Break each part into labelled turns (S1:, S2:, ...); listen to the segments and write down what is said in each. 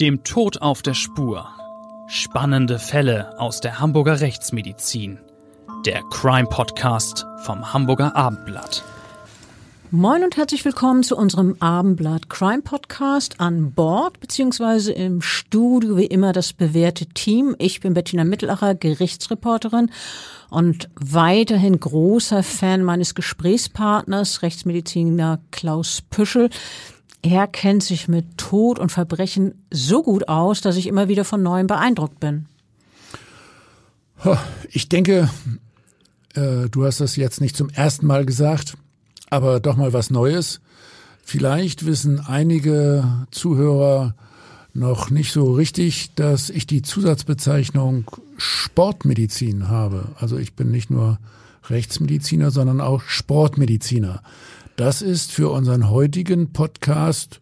S1: Dem Tod auf der Spur. Spannende Fälle aus der Hamburger Rechtsmedizin. Der Crime Podcast vom Hamburger Abendblatt.
S2: Moin und herzlich willkommen zu unserem Abendblatt Crime Podcast an Bord beziehungsweise im Studio wie immer das bewährte Team. Ich bin Bettina Mittelacher, Gerichtsreporterin und weiterhin großer Fan meines Gesprächspartners, Rechtsmediziner Klaus Püschel. Er kennt sich mit Tod und Verbrechen so gut aus, dass ich immer wieder von neuem beeindruckt bin.
S3: Ich denke, äh, du hast das jetzt nicht zum ersten Mal gesagt aber doch mal was Neues. Vielleicht wissen einige Zuhörer noch nicht so richtig, dass ich die Zusatzbezeichnung Sportmedizin habe. Also ich bin nicht nur Rechtsmediziner, sondern auch Sportmediziner. Das ist für unseren heutigen Podcast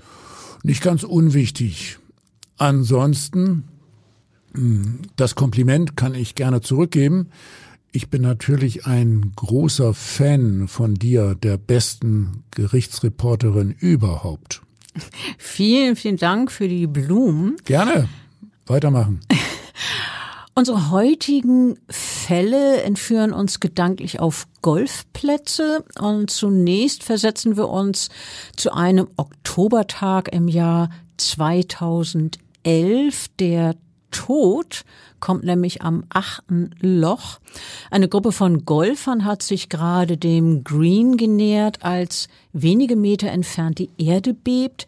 S3: nicht ganz unwichtig. Ansonsten, hm, das Kompliment kann ich gerne zurückgeben. Ich bin natürlich ein großer Fan von dir, der besten Gerichtsreporterin überhaupt.
S2: Vielen, vielen Dank für die Blumen.
S3: Gerne. Weitermachen.
S2: Unsere heutigen Fälle entführen uns gedanklich auf Golfplätze und zunächst versetzen wir uns zu einem Oktobertag im Jahr 2011, der Tod kommt nämlich am achten Loch. Eine Gruppe von Golfern hat sich gerade dem Green genähert, als wenige Meter entfernt die Erde bebt.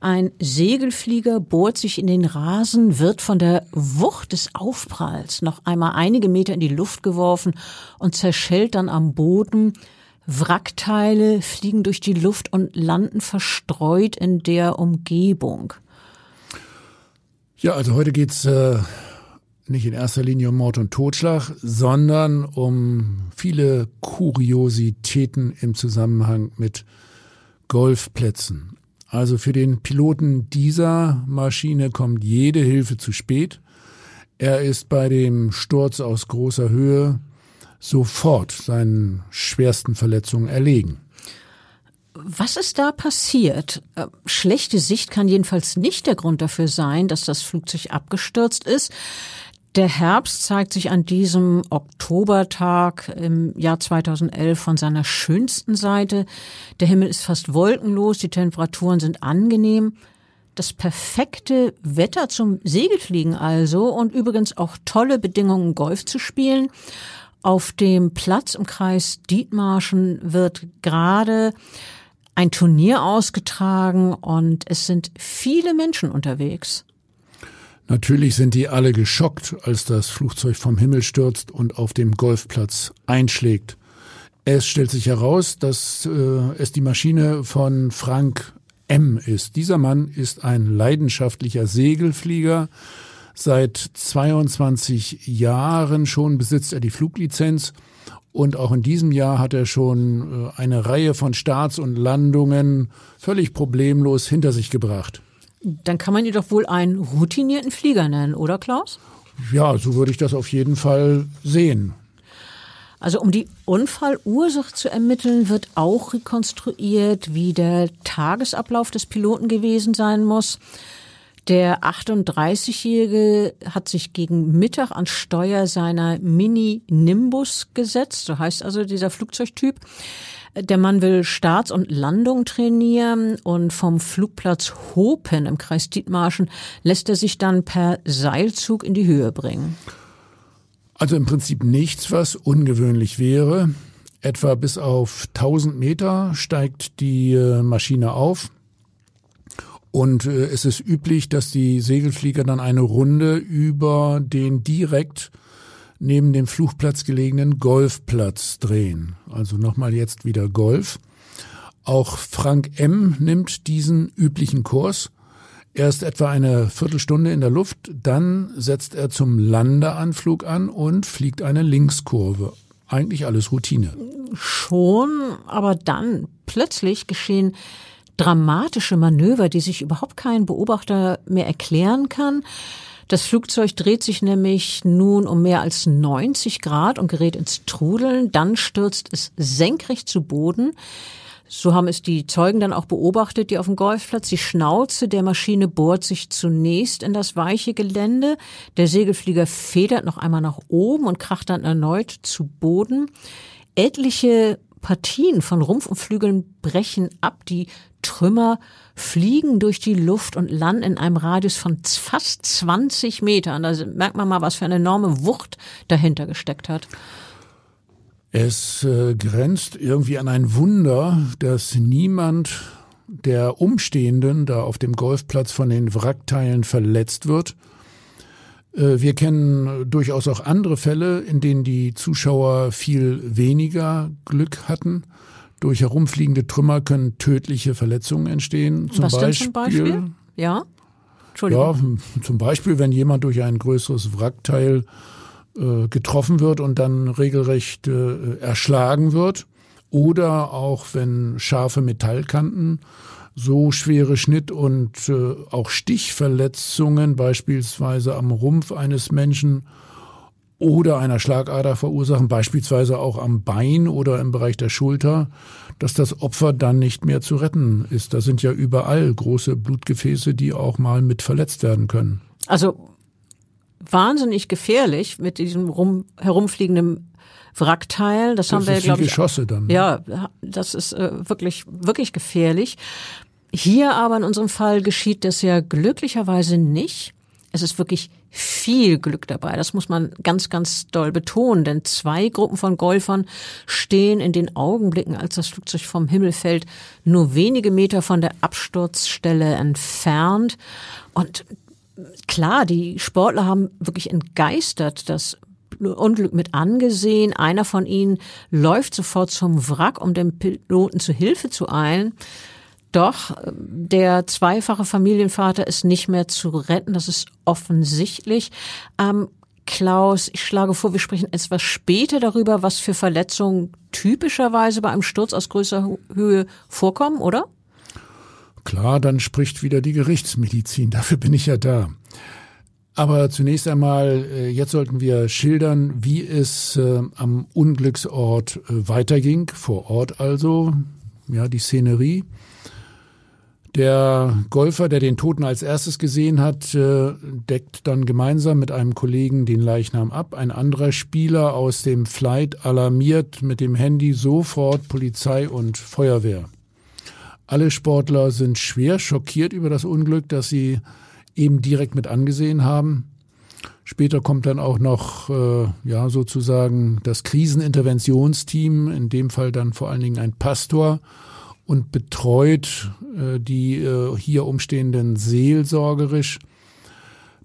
S2: Ein Segelflieger bohrt sich in den Rasen, wird von der Wucht des Aufpralls noch einmal einige Meter in die Luft geworfen und zerschellt dann am Boden. Wrackteile fliegen durch die Luft und landen verstreut in der Umgebung.
S3: Ja, also heute geht's äh, nicht in erster Linie um Mord und Totschlag, sondern um viele Kuriositäten im Zusammenhang mit Golfplätzen. Also für den Piloten dieser Maschine kommt jede Hilfe zu spät. Er ist bei dem Sturz aus großer Höhe sofort seinen schwersten Verletzungen erlegen.
S2: Was ist da passiert? Äh, schlechte Sicht kann jedenfalls nicht der Grund dafür sein, dass das Flugzeug abgestürzt ist. Der Herbst zeigt sich an diesem Oktobertag im Jahr 2011 von seiner schönsten Seite. Der Himmel ist fast wolkenlos, die Temperaturen sind angenehm. Das perfekte Wetter zum Segelfliegen also und übrigens auch tolle Bedingungen, Golf zu spielen. Auf dem Platz im Kreis Dietmarschen wird gerade ein Turnier ausgetragen und es sind viele Menschen unterwegs.
S3: Natürlich sind die alle geschockt, als das Flugzeug vom Himmel stürzt und auf dem Golfplatz einschlägt. Es stellt sich heraus, dass äh, es die Maschine von Frank M ist. Dieser Mann ist ein leidenschaftlicher Segelflieger. Seit 22 Jahren schon besitzt er die Fluglizenz und auch in diesem Jahr hat er schon äh, eine Reihe von Starts und Landungen völlig problemlos hinter sich gebracht.
S2: Dann kann man ihn doch wohl einen routinierten Flieger nennen, oder Klaus?
S3: Ja, so würde ich das auf jeden Fall sehen.
S2: Also um die Unfallursache zu ermitteln, wird auch rekonstruiert, wie der Tagesablauf des Piloten gewesen sein muss. Der 38-Jährige hat sich gegen Mittag an Steuer seiner Mini Nimbus gesetzt, so heißt also dieser Flugzeugtyp. Der Mann will Starts und Landung trainieren und vom Flugplatz Hopen im Kreis Dietmarschen lässt er sich dann per Seilzug in die Höhe bringen.
S3: Also im Prinzip nichts, was ungewöhnlich wäre. Etwa bis auf 1000 Meter steigt die äh, Maschine auf und äh, es ist üblich, dass die Segelflieger dann eine Runde über den direkt neben dem Flugplatz gelegenen Golfplatz drehen. Also nochmal jetzt wieder Golf. Auch Frank M. nimmt diesen üblichen Kurs. Er ist etwa eine Viertelstunde in der Luft, dann setzt er zum Landeanflug an und fliegt eine Linkskurve. Eigentlich alles Routine.
S2: Schon, aber dann plötzlich geschehen dramatische Manöver, die sich überhaupt kein Beobachter mehr erklären kann. Das Flugzeug dreht sich nämlich nun um mehr als 90 Grad und gerät ins Trudeln. Dann stürzt es senkrecht zu Boden. So haben es die Zeugen dann auch beobachtet, die auf dem Golfplatz. Die Schnauze der Maschine bohrt sich zunächst in das weiche Gelände. Der Segelflieger federt noch einmal nach oben und kracht dann erneut zu Boden. Etliche Partien von Rumpf und Flügeln brechen ab. Die Trümmer fliegen durch die Luft und landen in einem Radius von fast 20 Metern. Da merkt man mal, was für eine enorme Wucht dahinter gesteckt hat.
S3: Es äh, grenzt irgendwie an ein Wunder, dass niemand der Umstehenden da auf dem Golfplatz von den Wrackteilen verletzt wird. Äh, wir kennen durchaus auch andere Fälle, in denen die Zuschauer viel weniger Glück hatten. Durch herumfliegende Trümmer können tödliche Verletzungen entstehen.
S2: Zum, Was Beispiel, denn zum Beispiel? Ja.
S3: Entschuldigung. Ja, zum Beispiel, wenn jemand durch ein größeres Wrackteil äh, getroffen wird und dann regelrecht äh, erschlagen wird. Oder auch wenn scharfe Metallkanten so schwere Schnitt- und äh, auch Stichverletzungen beispielsweise am Rumpf eines Menschen oder einer Schlagader verursachen, beispielsweise auch am Bein oder im Bereich der Schulter, dass das Opfer dann nicht mehr zu retten ist. Da sind ja überall große Blutgefäße, die auch mal mit verletzt werden können.
S2: Also wahnsinnig gefährlich mit diesem rum, herumfliegenden Wrackteil. Das, das haben wir, glaube ich.
S3: Geschosse dann.
S2: Ne? Ja, das ist äh, wirklich, wirklich gefährlich. Hier aber in unserem Fall geschieht das ja glücklicherweise nicht. Es ist wirklich viel Glück dabei. Das muss man ganz, ganz doll betonen, denn zwei Gruppen von Golfern stehen in den Augenblicken, als das Flugzeug vom Himmel fällt, nur wenige Meter von der Absturzstelle entfernt. Und klar, die Sportler haben wirklich entgeistert das Unglück mit angesehen. Einer von ihnen läuft sofort zum Wrack, um dem Piloten zu Hilfe zu eilen. Doch der zweifache Familienvater ist nicht mehr zu retten, das ist offensichtlich. Ähm, Klaus, ich schlage vor, wir sprechen etwas später darüber, was für Verletzungen typischerweise bei einem Sturz aus größerer Höhe vorkommen, oder?
S3: Klar, dann spricht wieder die Gerichtsmedizin. Dafür bin ich ja da. Aber zunächst einmal, äh, jetzt sollten wir schildern, wie es äh, am Unglücksort äh, weiterging, vor Ort also, ja, die Szenerie. Der Golfer, der den Toten als erstes gesehen hat, äh, deckt dann gemeinsam mit einem Kollegen den Leichnam ab. Ein anderer Spieler aus dem Flight alarmiert mit dem Handy sofort Polizei und Feuerwehr. Alle Sportler sind schwer schockiert über das Unglück, das sie eben direkt mit angesehen haben. Später kommt dann auch noch, äh, ja, sozusagen das Kriseninterventionsteam, in dem Fall dann vor allen Dingen ein Pastor und betreut äh, die äh, hier umstehenden seelsorgerisch.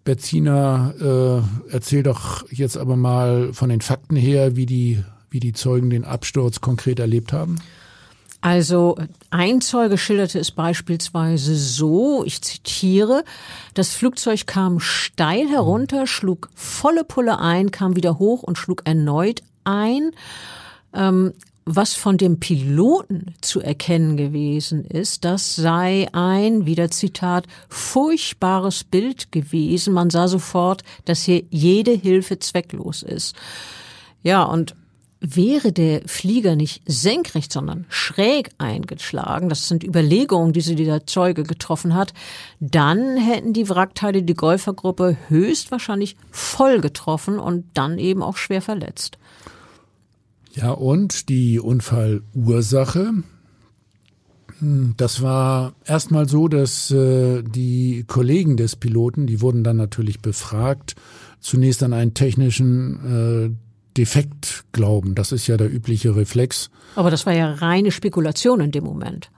S3: Bettina, äh, erzähl doch jetzt aber mal von den Fakten her, wie die, wie die Zeugen den Absturz konkret erlebt haben.
S2: Also ein Zeuge schilderte es beispielsweise so, ich zitiere, das Flugzeug kam steil herunter, schlug volle Pulle ein, kam wieder hoch und schlug erneut ein. Ähm, was von dem Piloten zu erkennen gewesen ist, das sei ein, wieder Zitat, furchtbares Bild gewesen. Man sah sofort, dass hier jede Hilfe zwecklos ist. Ja, und wäre der Flieger nicht senkrecht, sondern schräg eingeschlagen, das sind Überlegungen, die sie dieser Zeuge getroffen hat, dann hätten die Wrackteile die Golfergruppe höchstwahrscheinlich voll getroffen und dann eben auch schwer verletzt.
S3: Ja, und die Unfallursache. Hm, das war erstmal so, dass äh, die Kollegen des Piloten, die wurden dann natürlich befragt, zunächst an einen technischen äh, Defekt glauben. Das ist ja der übliche Reflex.
S2: Aber das war ja reine Spekulation in dem Moment.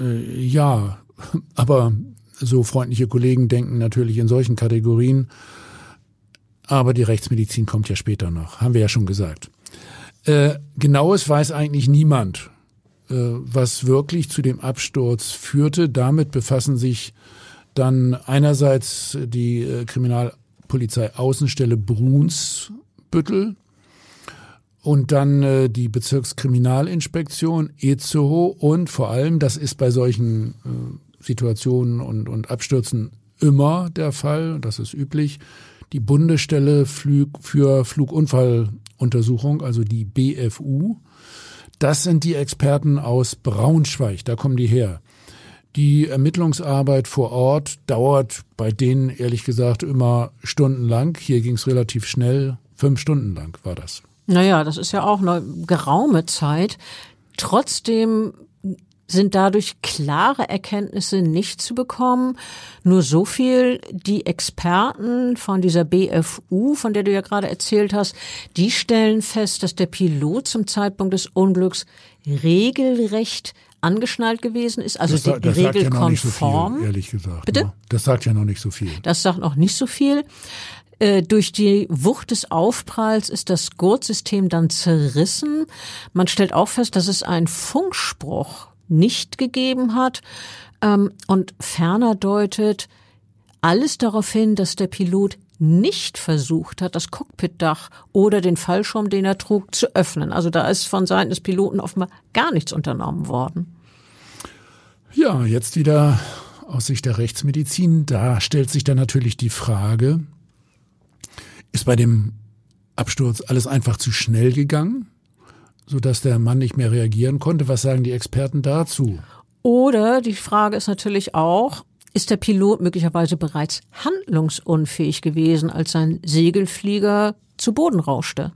S3: Äh, ja, aber so freundliche Kollegen denken natürlich in solchen Kategorien. Aber die Rechtsmedizin kommt ja später noch, haben wir ja schon gesagt. Äh, genaues weiß eigentlich niemand, äh, was wirklich zu dem Absturz führte. Damit befassen sich dann einerseits die äh, Kriminalpolizei Außenstelle Brunsbüttel und dann äh, die Bezirkskriminalinspektion Itzehoe und vor allem, das ist bei solchen äh, Situationen und, und Abstürzen immer der Fall, das ist üblich, die Bundesstelle für Flugunfall Untersuchung, also die BFU. Das sind die Experten aus Braunschweig, da kommen die her. Die Ermittlungsarbeit vor Ort dauert bei denen ehrlich gesagt immer stundenlang. Hier ging es relativ schnell. Fünf Stunden lang war das.
S2: Naja, das ist ja auch eine geraume Zeit. Trotzdem sind dadurch klare Erkenntnisse nicht zu bekommen. Nur so viel, die Experten von dieser BFU, von der du ja gerade erzählt hast, die stellen fest, dass der Pilot zum Zeitpunkt des Unglücks regelrecht angeschnallt gewesen ist, also
S3: das, das
S2: regelkonform.
S3: Ja viel, ehrlich gesagt.
S2: Bitte?
S3: Ne? Das sagt ja noch nicht so viel.
S2: Das sagt noch nicht so viel. Äh, durch die Wucht des Aufpralls ist das Gurtsystem dann zerrissen. Man stellt auch fest, dass es einen Funkspruch nicht gegeben hat. Ähm, und ferner deutet alles darauf hin, dass der Pilot nicht versucht hat, das Cockpitdach oder den Fallschirm, den er trug, zu öffnen. Also da ist von Seiten des Piloten offenbar gar nichts unternommen worden.
S3: Ja, jetzt wieder aus Sicht der Rechtsmedizin. Da stellt sich dann natürlich die Frage, ist bei dem Absturz alles einfach zu schnell gegangen? Sodass der Mann nicht mehr reagieren konnte. Was sagen die Experten dazu?
S2: Oder die Frage ist natürlich auch, ist der Pilot möglicherweise bereits handlungsunfähig gewesen, als sein Segelflieger zu Boden rauschte?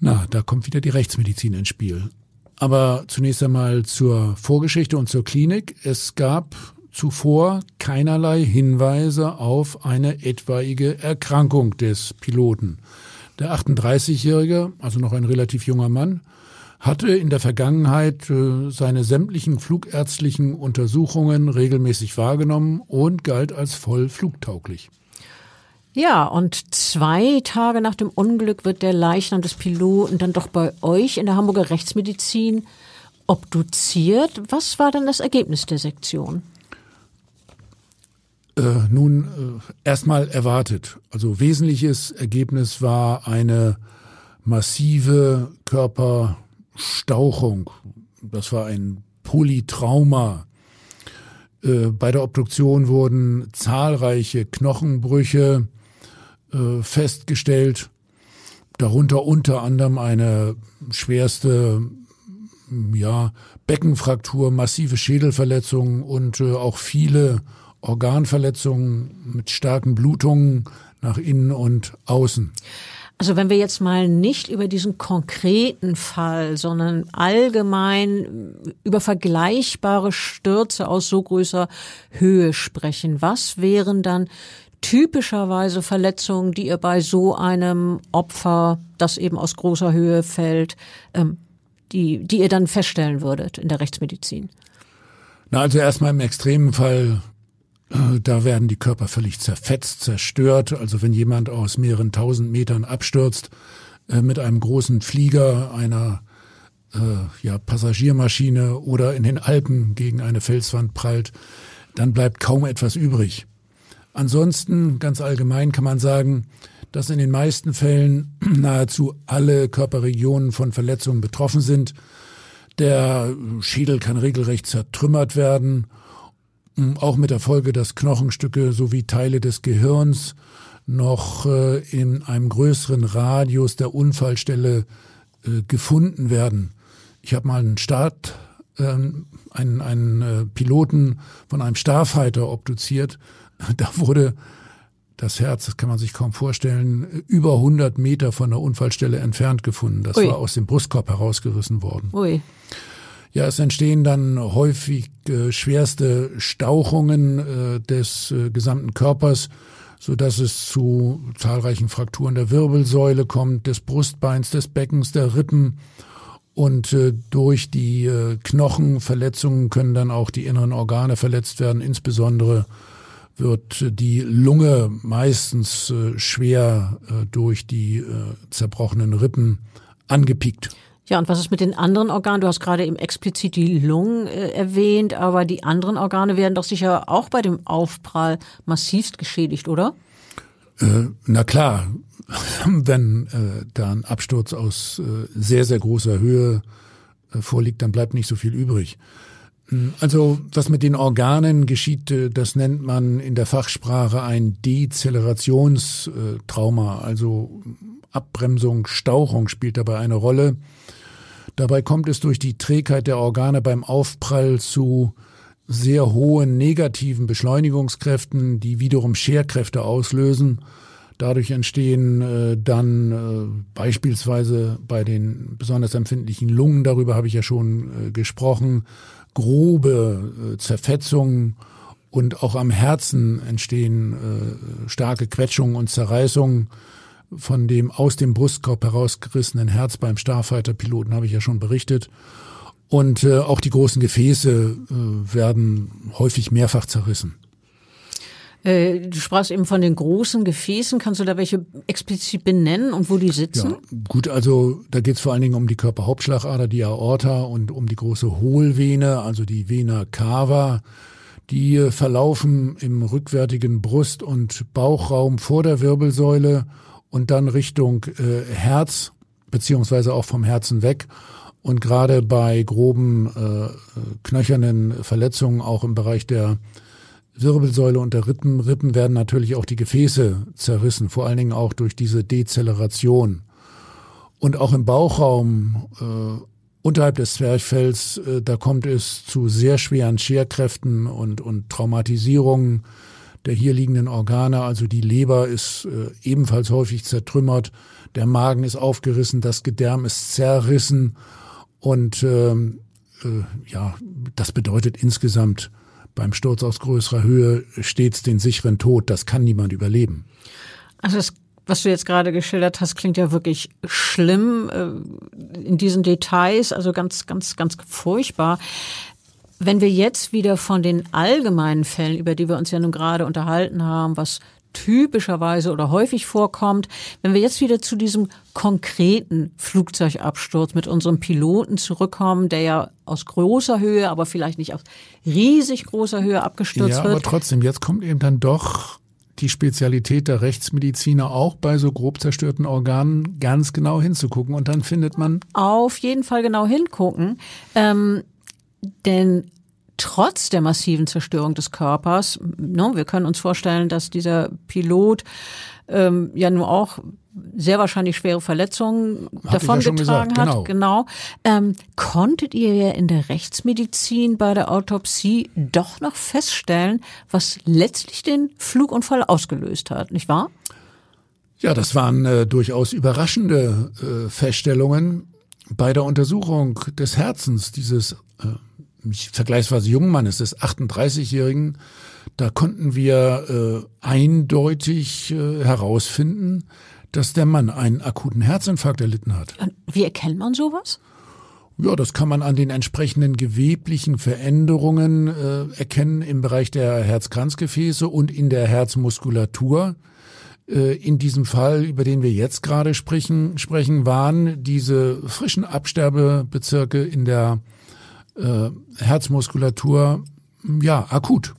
S3: Na, da kommt wieder die Rechtsmedizin ins Spiel. Aber zunächst einmal zur Vorgeschichte und zur Klinik. Es gab zuvor keinerlei Hinweise auf eine etwaige Erkrankung des Piloten. Der 38-Jährige, also noch ein relativ junger Mann, hatte in der Vergangenheit äh, seine sämtlichen flugärztlichen Untersuchungen regelmäßig wahrgenommen und galt als voll flugtauglich.
S2: Ja, und zwei Tage nach dem Unglück wird der Leichnam des Piloten dann doch bei euch in der Hamburger Rechtsmedizin obduziert. Was war dann das Ergebnis der Sektion?
S3: Äh, nun äh, erstmal erwartet. Also wesentliches Ergebnis war eine massive Körperstauchung. Das war ein Polytrauma. Äh, bei der Obduktion wurden zahlreiche Knochenbrüche äh, festgestellt, darunter unter anderem eine schwerste ja, Beckenfraktur, massive Schädelverletzungen und äh, auch viele Organverletzungen mit starken Blutungen nach innen und außen.
S2: Also wenn wir jetzt mal nicht über diesen konkreten Fall, sondern allgemein über vergleichbare Stürze aus so größer Höhe sprechen, was wären dann typischerweise Verletzungen, die ihr bei so einem Opfer, das eben aus großer Höhe fällt, ähm, die, die ihr dann feststellen würdet in der Rechtsmedizin?
S3: Na, also erstmal im extremen Fall da werden die Körper völlig zerfetzt, zerstört. Also wenn jemand aus mehreren tausend Metern abstürzt äh, mit einem großen Flieger, einer äh, ja, Passagiermaschine oder in den Alpen gegen eine Felswand prallt, dann bleibt kaum etwas übrig. Ansonsten, ganz allgemein kann man sagen, dass in den meisten Fällen nahezu alle Körperregionen von Verletzungen betroffen sind. Der Schädel kann regelrecht zertrümmert werden auch mit der Folge, dass Knochenstücke sowie Teile des Gehirns noch äh, in einem größeren Radius der Unfallstelle äh, gefunden werden. Ich habe mal einen Start, äh, einen, einen äh, Piloten von einem Starfighter obduziert. Da wurde das Herz, das kann man sich kaum vorstellen, über 100 Meter von der Unfallstelle entfernt gefunden. Das Ui. war aus dem Brustkorb herausgerissen worden. Ui. Ja, es entstehen dann häufig äh, schwerste Stauchungen äh, des äh, gesamten Körpers, so dass es zu zahlreichen Frakturen der Wirbelsäule kommt, des Brustbeins, des Beckens, der Rippen. Und äh, durch die äh, Knochenverletzungen können dann auch die inneren Organe verletzt werden. Insbesondere wird die Lunge meistens äh, schwer durch die zerbrochenen Rippen angepiekt.
S2: Ja, und was ist mit den anderen Organen? Du hast gerade eben explizit die Lungen äh, erwähnt, aber die anderen Organe werden doch sicher auch bei dem Aufprall massivst geschädigt, oder?
S3: Äh, na klar, wenn äh, da ein Absturz aus äh, sehr, sehr großer Höhe äh, vorliegt, dann bleibt nicht so viel übrig. Hm, also was mit den Organen geschieht, äh, das nennt man in der Fachsprache ein Dezellerationstrauma. Also Abbremsung, Stauchung spielt dabei eine Rolle. Dabei kommt es durch die Trägheit der Organe beim Aufprall zu sehr hohen negativen Beschleunigungskräften, die wiederum Scherkräfte auslösen. Dadurch entstehen äh, dann äh, beispielsweise bei den besonders empfindlichen Lungen, darüber habe ich ja schon äh, gesprochen, grobe äh, Zerfetzungen und auch am Herzen entstehen äh, starke Quetschungen und Zerreißungen. Von dem aus dem Brustkorb herausgerissenen Herz beim Starfighter-Piloten habe ich ja schon berichtet. Und äh, auch die großen Gefäße äh, werden häufig mehrfach zerrissen.
S2: Äh, du sprachst eben von den großen Gefäßen. Kannst du da welche explizit benennen und wo die sitzen? Ja,
S3: gut, also da geht es vor allen Dingen um die Körperhauptschlagader, die Aorta und um die große Hohlvene, also die Vena cava. Die äh, verlaufen im rückwärtigen Brust- und Bauchraum vor der Wirbelsäule und dann Richtung äh, Herz, beziehungsweise auch vom Herzen weg. Und gerade bei groben äh, knöchernen Verletzungen, auch im Bereich der Wirbelsäule und der Rippen, Rippen werden natürlich auch die Gefäße zerrissen, vor allen Dingen auch durch diese Dezeleration. Und auch im Bauchraum äh, unterhalb des Zwerchfells, äh, da kommt es zu sehr schweren Scherkräften und, und Traumatisierungen der hier liegenden Organe. Also die Leber ist äh, ebenfalls häufig zertrümmert, der Magen ist aufgerissen, das Gedärm ist zerrissen und ähm, äh, ja, das bedeutet insgesamt beim Sturz aus größerer Höhe stets den sicheren Tod. Das kann niemand überleben.
S2: Also das was du jetzt gerade geschildert hast, klingt ja wirklich schlimm äh, in diesen Details, also ganz, ganz, ganz furchtbar. Wenn wir jetzt wieder von den allgemeinen Fällen, über die wir uns ja nun gerade unterhalten haben, was typischerweise oder häufig vorkommt. Wenn wir jetzt wieder zu diesem konkreten Flugzeugabsturz mit unserem Piloten zurückkommen, der ja aus großer Höhe, aber vielleicht nicht aus riesig großer Höhe abgestürzt ja, wird.
S3: Ja, aber trotzdem, jetzt kommt eben dann doch die Spezialität der Rechtsmediziner auch bei so grob zerstörten Organen ganz genau hinzugucken und dann findet man
S2: auf jeden Fall genau hingucken, ähm, denn trotz der massiven Zerstörung des Körpers, no, ne, wir können uns vorstellen, dass dieser Pilot ähm, ja nur auch sehr wahrscheinlich schwere Verletzungen davongetragen ja hat. Genau. genau. Ähm, konntet ihr ja in der Rechtsmedizin bei der Autopsie doch noch feststellen, was letztlich den Flugunfall ausgelöst hat, nicht wahr?
S3: Ja, das waren äh, durchaus überraschende äh, Feststellungen bei der Untersuchung des Herzens dieses äh, vergleichsweise jungen Mannes, des 38-Jährigen, da konnten wir äh, eindeutig äh, herausfinden, dass der Mann einen akuten Herzinfarkt erlitten hat.
S2: Und wie erkennt man sowas?
S3: Ja, das kann man an den entsprechenden geweblichen Veränderungen äh, erkennen im Bereich der Herzkranzgefäße und in der Herzmuskulatur. Äh, in diesem Fall, über den wir jetzt gerade sprechen, sprechen, waren diese frischen Absterbebezirke in der äh, Herzmuskulatur ja akut.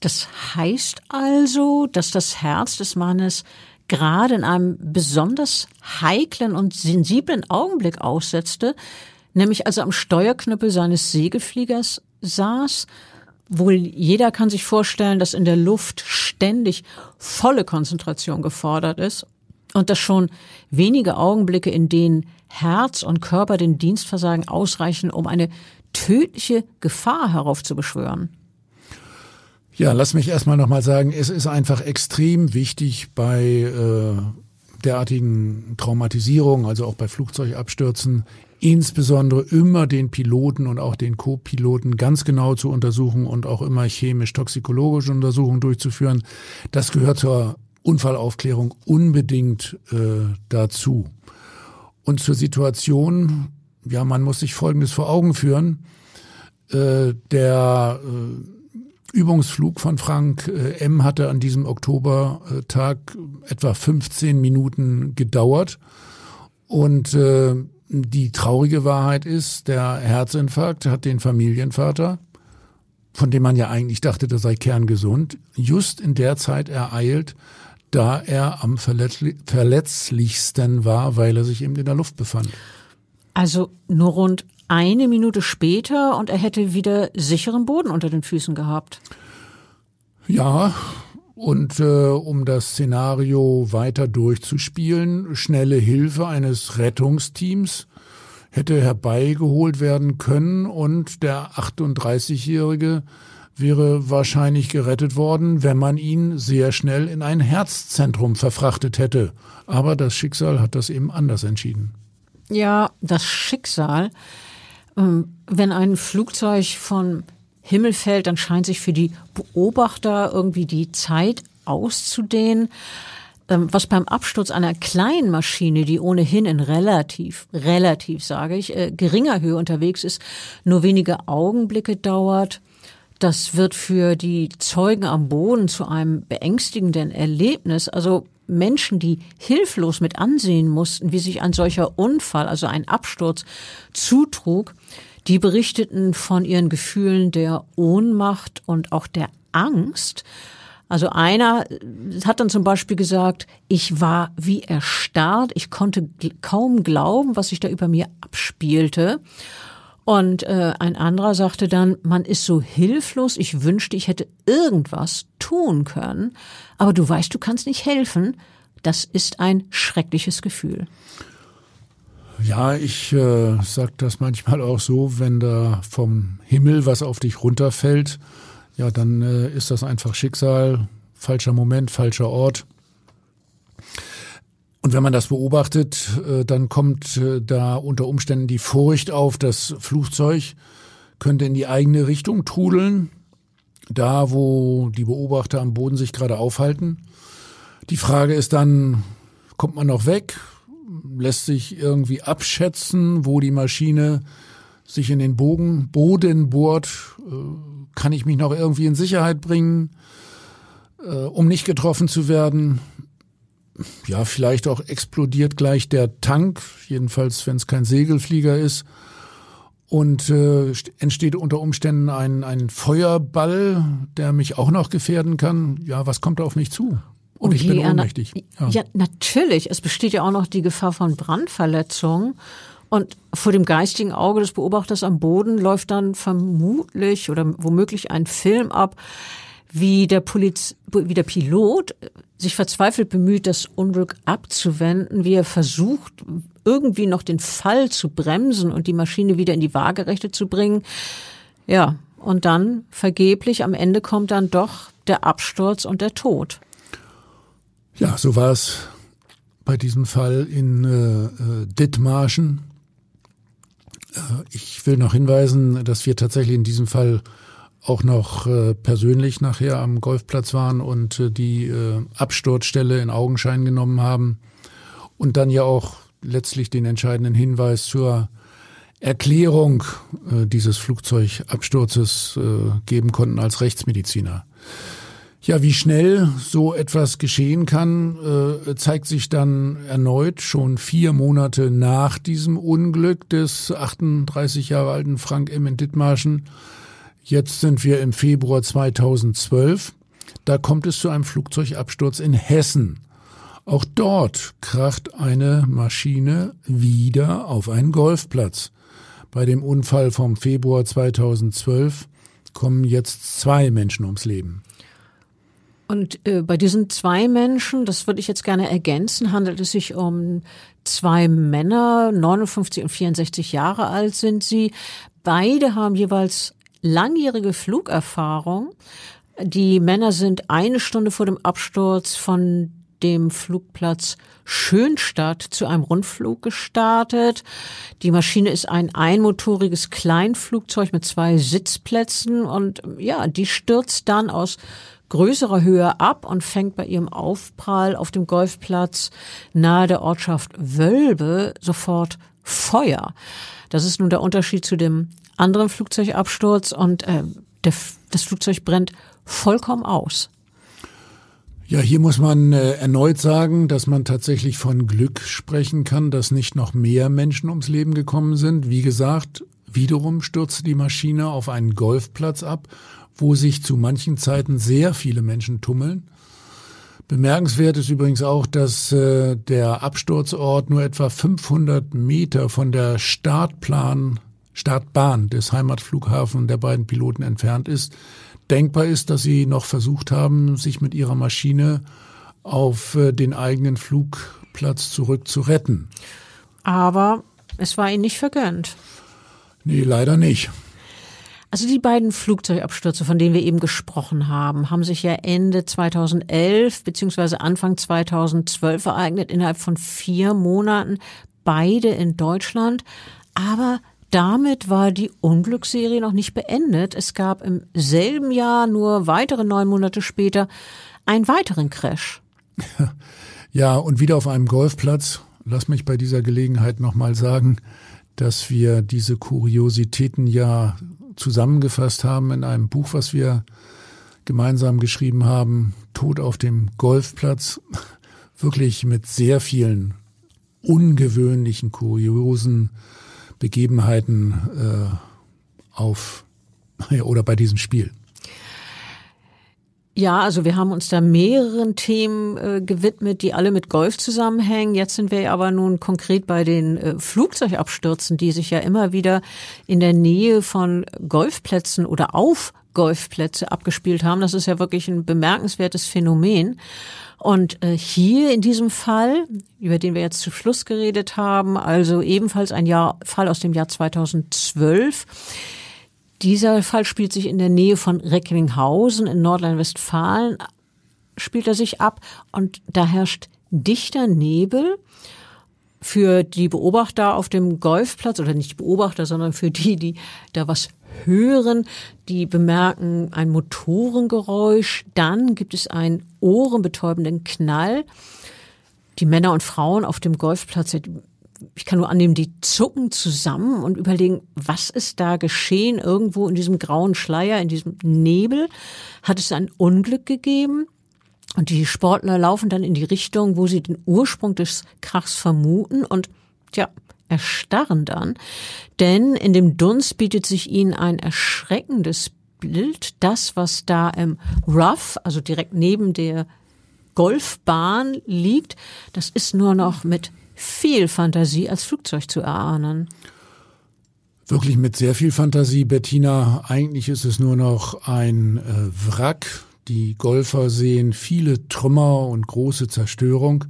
S2: Das heißt also, dass das Herz des Mannes gerade in einem besonders heiklen und sensiblen Augenblick aussetzte, nämlich als er am Steuerknüppel seines Segelfliegers saß. Wohl jeder kann sich vorstellen, dass in der Luft ständig volle Konzentration gefordert ist und dass schon wenige Augenblicke, in denen Herz und Körper den Dienst versagen, ausreichen, um eine tödliche Gefahr heraufzubeschwören.
S3: Ja, lass mich erstmal nochmal sagen, es ist einfach extrem wichtig bei äh, derartigen Traumatisierungen, also auch bei Flugzeugabstürzen, insbesondere immer den Piloten und auch den Co-Piloten ganz genau zu untersuchen und auch immer chemisch-toxikologische Untersuchungen durchzuführen. Das gehört zur Unfallaufklärung unbedingt äh, dazu. Und zur Situation, ja, man muss sich Folgendes vor Augen führen. Äh, der äh, Übungsflug von Frank äh, M. hatte an diesem Oktobertag etwa 15 Minuten gedauert. Und die traurige Wahrheit ist, der Herzinfarkt hat den Familienvater, von dem man ja eigentlich dachte, der sei kerngesund, just in der Zeit ereilt, da er am verletzlichsten war, weil er sich eben in der Luft befand.
S2: Also nur rund eine Minute später und er hätte wieder sicheren Boden unter den Füßen gehabt.
S3: Ja, und äh, um das Szenario weiter durchzuspielen, schnelle Hilfe eines Rettungsteams hätte herbeigeholt werden können und der 38-Jährige wäre wahrscheinlich gerettet worden, wenn man ihn sehr schnell in ein Herzzentrum verfrachtet hätte. Aber das Schicksal hat das eben anders entschieden.
S2: Ja, das Schicksal. Ähm, wenn ein Flugzeug von Himmel fällt, dann scheint sich für die Beobachter irgendwie die Zeit auszudehnen. Ähm, was beim Absturz einer kleinen Maschine, die ohnehin in relativ, relativ sage ich, äh, geringer Höhe unterwegs ist, nur wenige Augenblicke dauert, das wird für die Zeugen am Boden zu einem beängstigenden Erlebnis. Also Menschen, die hilflos mit ansehen mussten, wie sich ein solcher Unfall, also ein Absturz, zutrug, die berichteten von ihren Gefühlen der Ohnmacht und auch der Angst. Also einer hat dann zum Beispiel gesagt, ich war wie erstarrt, ich konnte kaum glauben, was sich da über mir abspielte. Und äh, ein anderer sagte dann, man ist so hilflos, ich wünschte, ich hätte irgendwas tun können, aber du weißt, du kannst nicht helfen. Das ist ein schreckliches Gefühl.
S3: Ja, ich äh, sag das manchmal auch so, wenn da vom Himmel was auf dich runterfällt, ja, dann äh, ist das einfach Schicksal, falscher Moment, falscher Ort. Und wenn man das beobachtet, äh, dann kommt äh, da unter Umständen die Furcht auf, das Flugzeug könnte in die eigene Richtung trudeln, da wo die Beobachter am Boden sich gerade aufhalten. Die Frage ist dann, kommt man noch weg? Lässt sich irgendwie abschätzen, wo die Maschine sich in den Bogen, Boden bohrt? Äh, kann ich mich noch irgendwie in Sicherheit bringen, um nicht getroffen zu werden? Ja, vielleicht auch explodiert gleich der Tank, jedenfalls wenn es kein Segelflieger ist. Und äh, entsteht unter Umständen ein, ein Feuerball, der mich auch noch gefährden kann. Ja, was kommt da auf mich zu? Und oh ich bin ohnmächtig.
S2: Ja. ja, natürlich. Es besteht ja auch noch die Gefahr von Brandverletzungen. Und vor dem geistigen Auge des Beobachters am Boden läuft dann vermutlich oder womöglich ein Film ab, wie der, Poliz wie der Pilot sich verzweifelt bemüht, das Unglück abzuwenden, wie er versucht, irgendwie noch den Fall zu bremsen und die Maschine wieder in die Waagerechte zu bringen. Ja, und dann vergeblich, am Ende kommt dann doch der Absturz und der Tod.
S3: Ja, so war es bei diesem Fall in äh, äh Dithmarschen. Äh, ich will noch hinweisen, dass wir tatsächlich in diesem Fall auch noch äh, persönlich nachher am Golfplatz waren und äh, die äh, Absturzstelle in Augenschein genommen haben und dann ja auch letztlich den entscheidenden Hinweis zur Erklärung äh, dieses Flugzeugabsturzes äh, geben konnten als Rechtsmediziner. Ja, wie schnell so etwas geschehen kann, äh, zeigt sich dann erneut schon vier Monate nach diesem Unglück des 38 Jahre alten Frank M. in Dithmarschen Jetzt sind wir im Februar 2012. Da kommt es zu einem Flugzeugabsturz in Hessen. Auch dort kracht eine Maschine wieder auf einen Golfplatz. Bei dem Unfall vom Februar 2012 kommen jetzt zwei Menschen ums Leben.
S2: Und äh, bei diesen zwei Menschen, das würde ich jetzt gerne ergänzen, handelt es sich um zwei Männer, 59 und 64 Jahre alt sind sie. Beide haben jeweils langjährige Flugerfahrung. Die Männer sind eine Stunde vor dem Absturz von dem Flugplatz Schönstadt zu einem Rundflug gestartet. Die Maschine ist ein einmotoriges Kleinflugzeug mit zwei Sitzplätzen und ja, die stürzt dann aus größerer Höhe ab und fängt bei ihrem Aufprall auf dem Golfplatz nahe der Ortschaft Wölbe sofort Feuer. Das ist nun der Unterschied zu dem anderen Flugzeugabsturz und äh, der, das Flugzeug brennt vollkommen aus.
S3: Ja, hier muss man äh, erneut sagen, dass man tatsächlich von Glück sprechen kann, dass nicht noch mehr Menschen ums Leben gekommen sind. Wie gesagt, wiederum stürzte die Maschine auf einen Golfplatz ab, wo sich zu manchen Zeiten sehr viele Menschen tummeln. Bemerkenswert ist übrigens auch, dass äh, der Absturzort nur etwa 500 Meter von der Startplan Startbahn des Heimatflughafen der beiden Piloten entfernt ist. Denkbar ist, dass sie noch versucht haben, sich mit ihrer Maschine auf äh, den eigenen Flugplatz zurück zu retten.
S2: Aber Es war ihnen nicht vergönnt.
S3: Nee, leider nicht.
S2: Also die beiden Flugzeugabstürze, von denen wir eben gesprochen haben, haben sich ja Ende 2011 beziehungsweise Anfang 2012 ereignet, innerhalb von vier Monaten, beide in Deutschland. Aber damit war die Unglücksserie noch nicht beendet. Es gab im selben Jahr, nur weitere neun Monate später, einen weiteren Crash.
S3: Ja, und wieder auf einem Golfplatz. Lass mich bei dieser Gelegenheit nochmal sagen, dass wir diese Kuriositäten ja zusammengefasst haben in einem Buch, was wir gemeinsam geschrieben haben, Tod auf dem Golfplatz, wirklich mit sehr vielen ungewöhnlichen, kuriosen Begebenheiten äh, auf ja, oder bei diesem Spiel.
S2: Ja, also wir haben uns da mehreren Themen äh, gewidmet, die alle mit Golf zusammenhängen. Jetzt sind wir aber nun konkret bei den äh, Flugzeugabstürzen, die sich ja immer wieder in der Nähe von Golfplätzen oder auf Golfplätze abgespielt haben. Das ist ja wirklich ein bemerkenswertes Phänomen. Und äh, hier in diesem Fall, über den wir jetzt zu Schluss geredet haben, also ebenfalls ein Jahr, Fall aus dem Jahr 2012, dieser Fall spielt sich in der Nähe von Recklinghausen in Nordrhein-Westfalen, spielt er sich ab und da herrscht dichter Nebel. Für die Beobachter auf dem Golfplatz, oder nicht Beobachter, sondern für die, die da was hören, die bemerken ein Motorengeräusch, dann gibt es einen ohrenbetäubenden Knall. Die Männer und Frauen auf dem Golfplatz, ich kann nur annehmen, die zucken zusammen und überlegen, was ist da geschehen irgendwo in diesem grauen Schleier, in diesem Nebel? Hat es ein Unglück gegeben? Und die Sportler laufen dann in die Richtung, wo sie den Ursprung des Krachs vermuten und tja, erstarren dann, denn in dem Dunst bietet sich ihnen ein erschreckendes Bild, das, was da im Rough, also direkt neben der Golfbahn liegt, das ist nur noch mit viel Fantasie als Flugzeug zu erahnen.
S3: Wirklich mit sehr viel Fantasie, Bettina. Eigentlich ist es nur noch ein äh, Wrack. Die Golfer sehen viele Trümmer und große Zerstörung.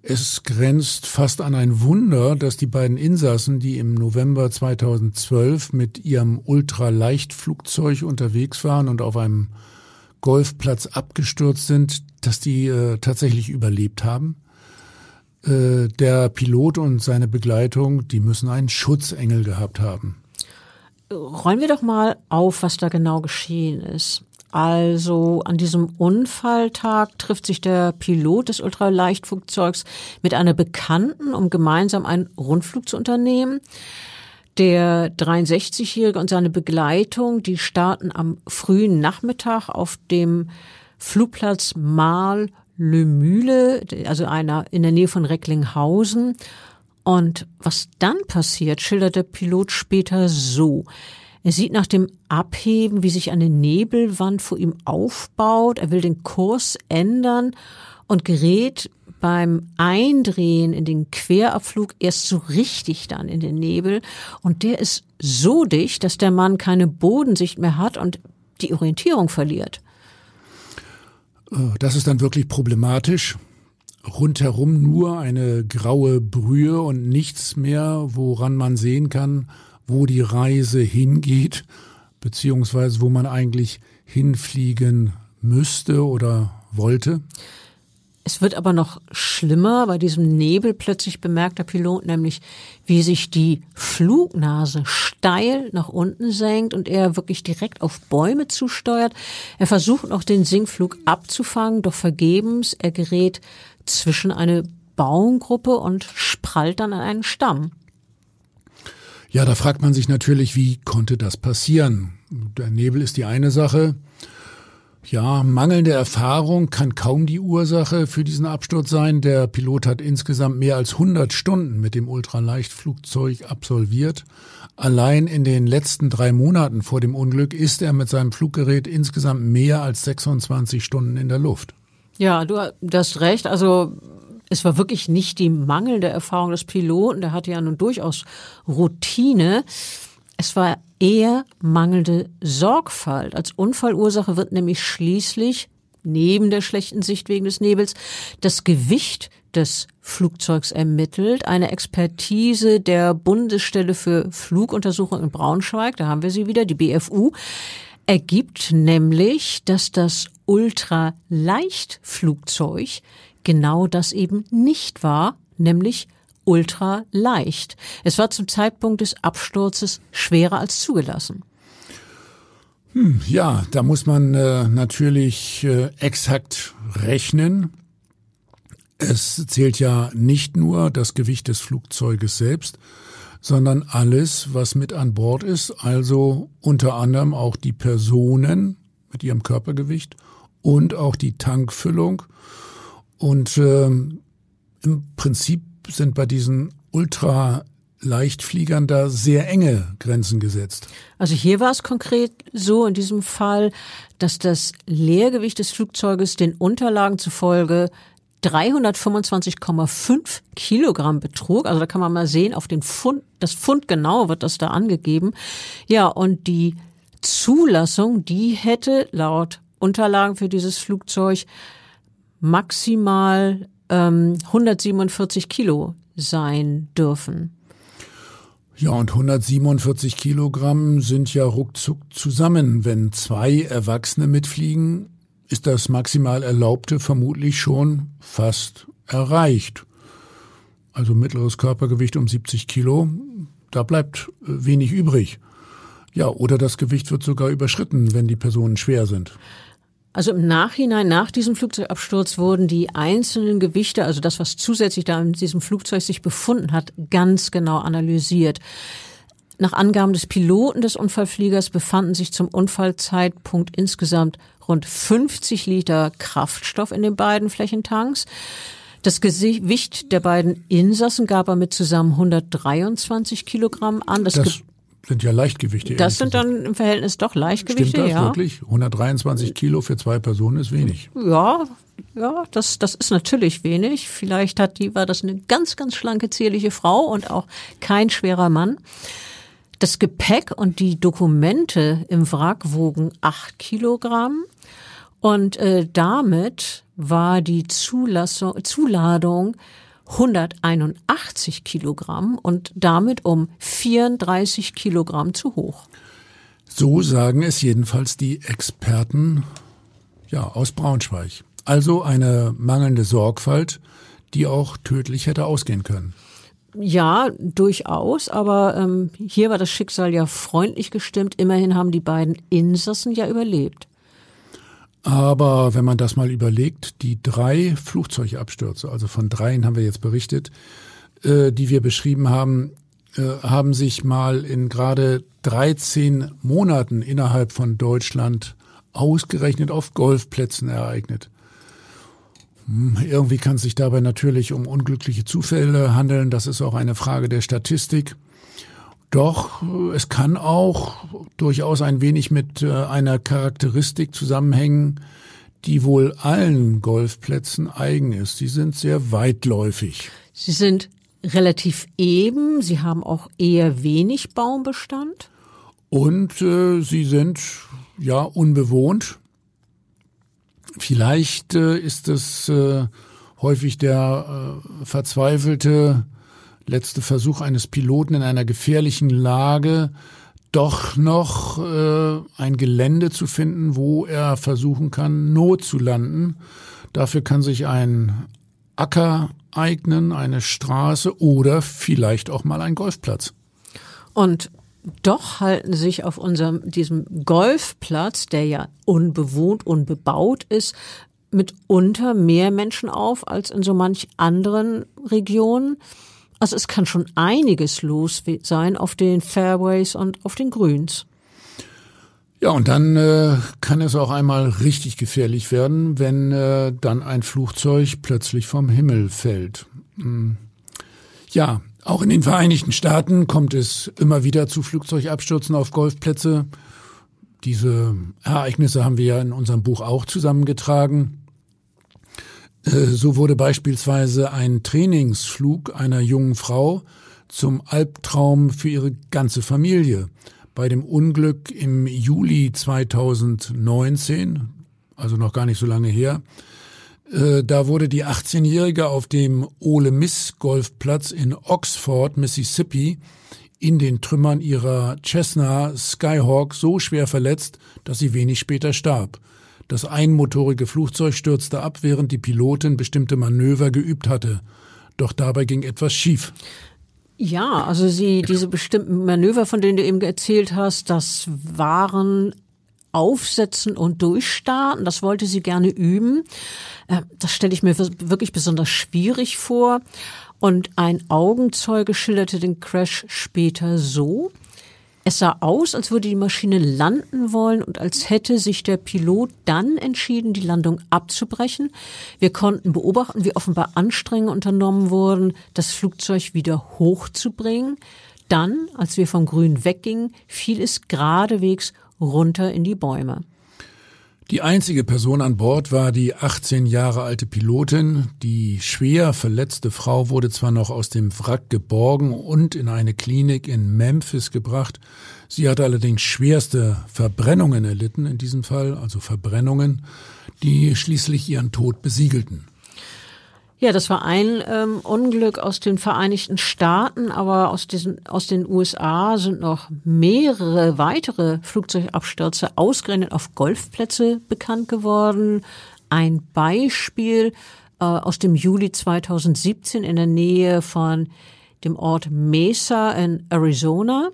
S3: Es grenzt fast an ein Wunder, dass die beiden Insassen, die im November 2012 mit ihrem Ultraleichtflugzeug unterwegs waren und auf einem Golfplatz abgestürzt sind, dass die äh, tatsächlich überlebt haben. Äh, der Pilot und seine Begleitung, die müssen einen Schutzengel gehabt haben.
S2: Räumen wir doch mal auf, was da genau geschehen ist. Also an diesem Unfalltag trifft sich der Pilot des Ultraleichtflugzeugs mit einer Bekannten, um gemeinsam einen Rundflug zu unternehmen. Der 63-Jährige und seine Begleitung, die starten am frühen Nachmittag auf dem Flugplatz Marl Le Mühle, also einer in der Nähe von Recklinghausen. Und was dann passiert, schildert der Pilot später so. Er sieht nach dem Abheben, wie sich eine Nebelwand vor ihm aufbaut. Er will den Kurs ändern und gerät beim Eindrehen in den Querabflug erst so richtig dann in den Nebel. Und der ist so dicht, dass der Mann keine Bodensicht mehr hat und die Orientierung verliert.
S3: Äh, das ist dann wirklich problematisch. Rundherum nur eine graue Brühe und nichts mehr, woran man sehen kann, wo die Reise hingeht, beziehungsweise wo man eigentlich hinfliegen müsste oder wollte.
S2: Es wird aber noch schlimmer. Bei diesem Nebel plötzlich bemerkt der Pilot nämlich, wie sich die Flugnase steil nach unten senkt und er wirklich direkt auf Bäume zusteuert. Er versucht noch den Sinkflug abzufangen, doch vergebens. Er gerät zwischen eine Baumgruppe und sprallt dann an einen Stamm.
S3: Ja, da fragt man sich natürlich, wie konnte das passieren? Der Nebel ist die eine Sache. Ja, mangelnde Erfahrung kann kaum die Ursache für diesen Absturz sein. Der Pilot hat insgesamt mehr als 100 Stunden mit dem Ultraleichtflugzeug absolviert. Allein in den letzten drei Monaten vor dem Unglück ist er mit seinem Fluggerät insgesamt mehr als 26 Stunden in der Luft.
S2: Ja, du hast recht. Also es war wirklich nicht die mangelnde Erfahrung des Piloten. Der hatte ja nun durchaus Routine. Es war eher mangelnde Sorgfalt. Als Unfallursache wird nämlich schließlich neben der schlechten Sicht wegen des Nebels das Gewicht des Flugzeugs ermittelt. Eine Expertise der Bundesstelle für Fluguntersuchung in Braunschweig, da haben wir sie wieder, die BFU, ergibt nämlich, dass das Ultraleichtflugzeug genau das eben nicht war, nämlich ultra leicht. Es war zum Zeitpunkt des Absturzes schwerer als zugelassen.
S3: Hm, ja, da muss man äh, natürlich äh, exakt rechnen. Es zählt ja nicht nur das Gewicht des Flugzeuges selbst, sondern alles, was mit an Bord ist, also unter anderem auch die Personen mit ihrem Körpergewicht und auch die Tankfüllung. Und äh, im Prinzip sind bei diesen ultra Leichtfliegern da sehr enge Grenzen gesetzt.
S2: Also hier war es konkret so in diesem Fall, dass das Leergewicht des Flugzeuges den Unterlagen zufolge 325,5 Kilogramm betrug. Also da kann man mal sehen, auf den Pfund, das Pfund genau wird das da angegeben. Ja, und die Zulassung, die hätte laut Unterlagen für dieses Flugzeug maximal ähm, 147 Kilo sein dürfen.
S3: Ja, und 147 Kilogramm sind ja ruckzuck zusammen. Wenn zwei Erwachsene mitfliegen, ist das maximal Erlaubte vermutlich schon fast erreicht. Also mittleres Körpergewicht um 70 Kilo, da bleibt äh, wenig übrig. Ja, oder das Gewicht wird sogar überschritten, wenn die Personen schwer sind.
S2: Also im Nachhinein, nach diesem Flugzeugabsturz, wurden die einzelnen Gewichte, also das, was zusätzlich da in diesem Flugzeug sich befunden hat, ganz genau analysiert. Nach Angaben des Piloten des Unfallfliegers befanden sich zum Unfallzeitpunkt insgesamt rund 50 Liter Kraftstoff in den beiden Flächentanks. Das Gewicht der beiden Insassen gab er mit zusammen 123 Kilogramm an.
S3: Das, das sind ja Leichtgewichte.
S2: Das sind dann im Verhältnis doch Leichtgewichte,
S3: Stimmt das
S2: ja.
S3: wirklich? 123 Kilo für zwei Personen ist wenig.
S2: Ja, ja, das, das ist natürlich wenig. Vielleicht hat die, war das eine ganz, ganz schlanke, zierliche Frau und auch kein schwerer Mann. Das Gepäck und die Dokumente im Wrack wogen acht Kilogramm. Und äh, damit war die Zulassung, Zuladung 181 Kilogramm und damit um 34 Kilogramm zu hoch.
S3: So sagen es jedenfalls die Experten ja, aus Braunschweig. Also eine mangelnde Sorgfalt, die auch tödlich hätte ausgehen können.
S2: Ja, durchaus, aber ähm, hier war das Schicksal ja freundlich gestimmt. Immerhin haben die beiden Insassen ja überlebt.
S3: Aber wenn man das mal überlegt, die drei Flugzeugabstürze, also von dreien haben wir jetzt berichtet, äh, die wir beschrieben haben, äh, haben sich mal in gerade 13 Monaten innerhalb von Deutschland ausgerechnet auf Golfplätzen ereignet. Hm, irgendwie kann es sich dabei natürlich um unglückliche Zufälle handeln. Das ist auch eine Frage der Statistik. Doch es kann auch durchaus ein wenig mit äh, einer Charakteristik zusammenhängen, die wohl allen Golfplätzen eigen ist. Sie sind sehr weitläufig.
S2: Sie sind relativ eben, sie haben auch eher wenig Baumbestand.
S3: Und äh, sie sind ja unbewohnt. Vielleicht äh, ist es äh, häufig der äh, verzweifelte letzte Versuch eines Piloten in einer gefährlichen Lage, doch noch äh, ein Gelände zu finden, wo er versuchen kann, Not zu landen. Dafür kann sich ein Acker eignen, eine Straße oder vielleicht auch mal ein Golfplatz.
S2: Und doch halten sich auf unserem, diesem Golfplatz, der ja unbewohnt, unbebaut ist, mitunter mehr Menschen auf als in so manch anderen Regionen. Also es kann schon einiges los sein auf den Fairways und auf den Grüns.
S3: Ja, und dann äh, kann es auch einmal richtig gefährlich werden, wenn äh, dann ein Flugzeug plötzlich vom Himmel fällt. Hm. Ja, auch in den Vereinigten Staaten kommt es immer wieder zu Flugzeugabstürzen auf Golfplätze. Diese Ereignisse haben wir ja in unserem Buch auch zusammengetragen. Äh, so wurde beispielsweise ein Trainingsflug einer jungen Frau zum Albtraum für ihre ganze Familie. Bei dem Unglück im Juli 2019, also noch gar nicht so lange her. Äh, da wurde die 18-Jährige auf dem Ole Miss Golfplatz in Oxford, Mississippi, in den Trümmern ihrer Cessna Skyhawk so schwer verletzt, dass sie wenig später starb. Das einmotorige Flugzeug stürzte ab, während die Pilotin bestimmte Manöver geübt hatte. Doch dabei ging etwas schief.
S2: Ja, also sie, diese bestimmten Manöver, von denen du eben erzählt hast, das waren Aufsetzen und Durchstarten. Das wollte sie gerne üben. Äh, das stelle ich mir wirklich besonders schwierig vor. Und ein Augenzeuge schilderte den Crash später so. Es sah aus, als würde die Maschine landen wollen und als hätte sich der Pilot dann entschieden, die Landung abzubrechen. Wir konnten beobachten, wie offenbar Anstrengungen unternommen wurden, das Flugzeug wieder hochzubringen. Dann, als wir vom Grün weggingen, fiel es geradewegs runter in die Bäume.
S3: Die einzige Person an Bord war die 18 Jahre alte Pilotin. Die schwer verletzte Frau wurde zwar noch aus dem Wrack geborgen und in eine Klinik in Memphis gebracht. Sie hatte allerdings schwerste Verbrennungen erlitten in diesem Fall, also Verbrennungen, die schließlich ihren Tod besiegelten.
S2: Ja, das war ein ähm, Unglück aus den Vereinigten Staaten, aber aus, diesen, aus den USA sind noch mehrere weitere Flugzeugabstürze ausgerechnet auf Golfplätze bekannt geworden. Ein Beispiel äh, aus dem Juli 2017 in der Nähe von dem Ort Mesa in Arizona.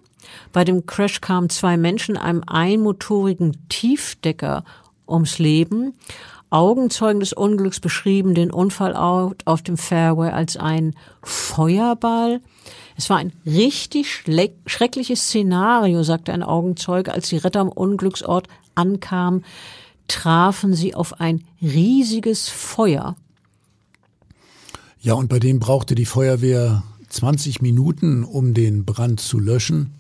S2: Bei dem Crash kamen zwei Menschen einem einmotorigen Tiefdecker ums Leben. Augenzeugen des Unglücks beschrieben den Unfall auf dem Fairway als ein Feuerball. Es war ein richtig schreckliches Szenario, sagte ein Augenzeuge, als die Retter am Unglücksort ankamen, trafen sie auf ein riesiges Feuer.
S3: Ja, und bei dem brauchte die Feuerwehr 20 Minuten, um den Brand zu löschen.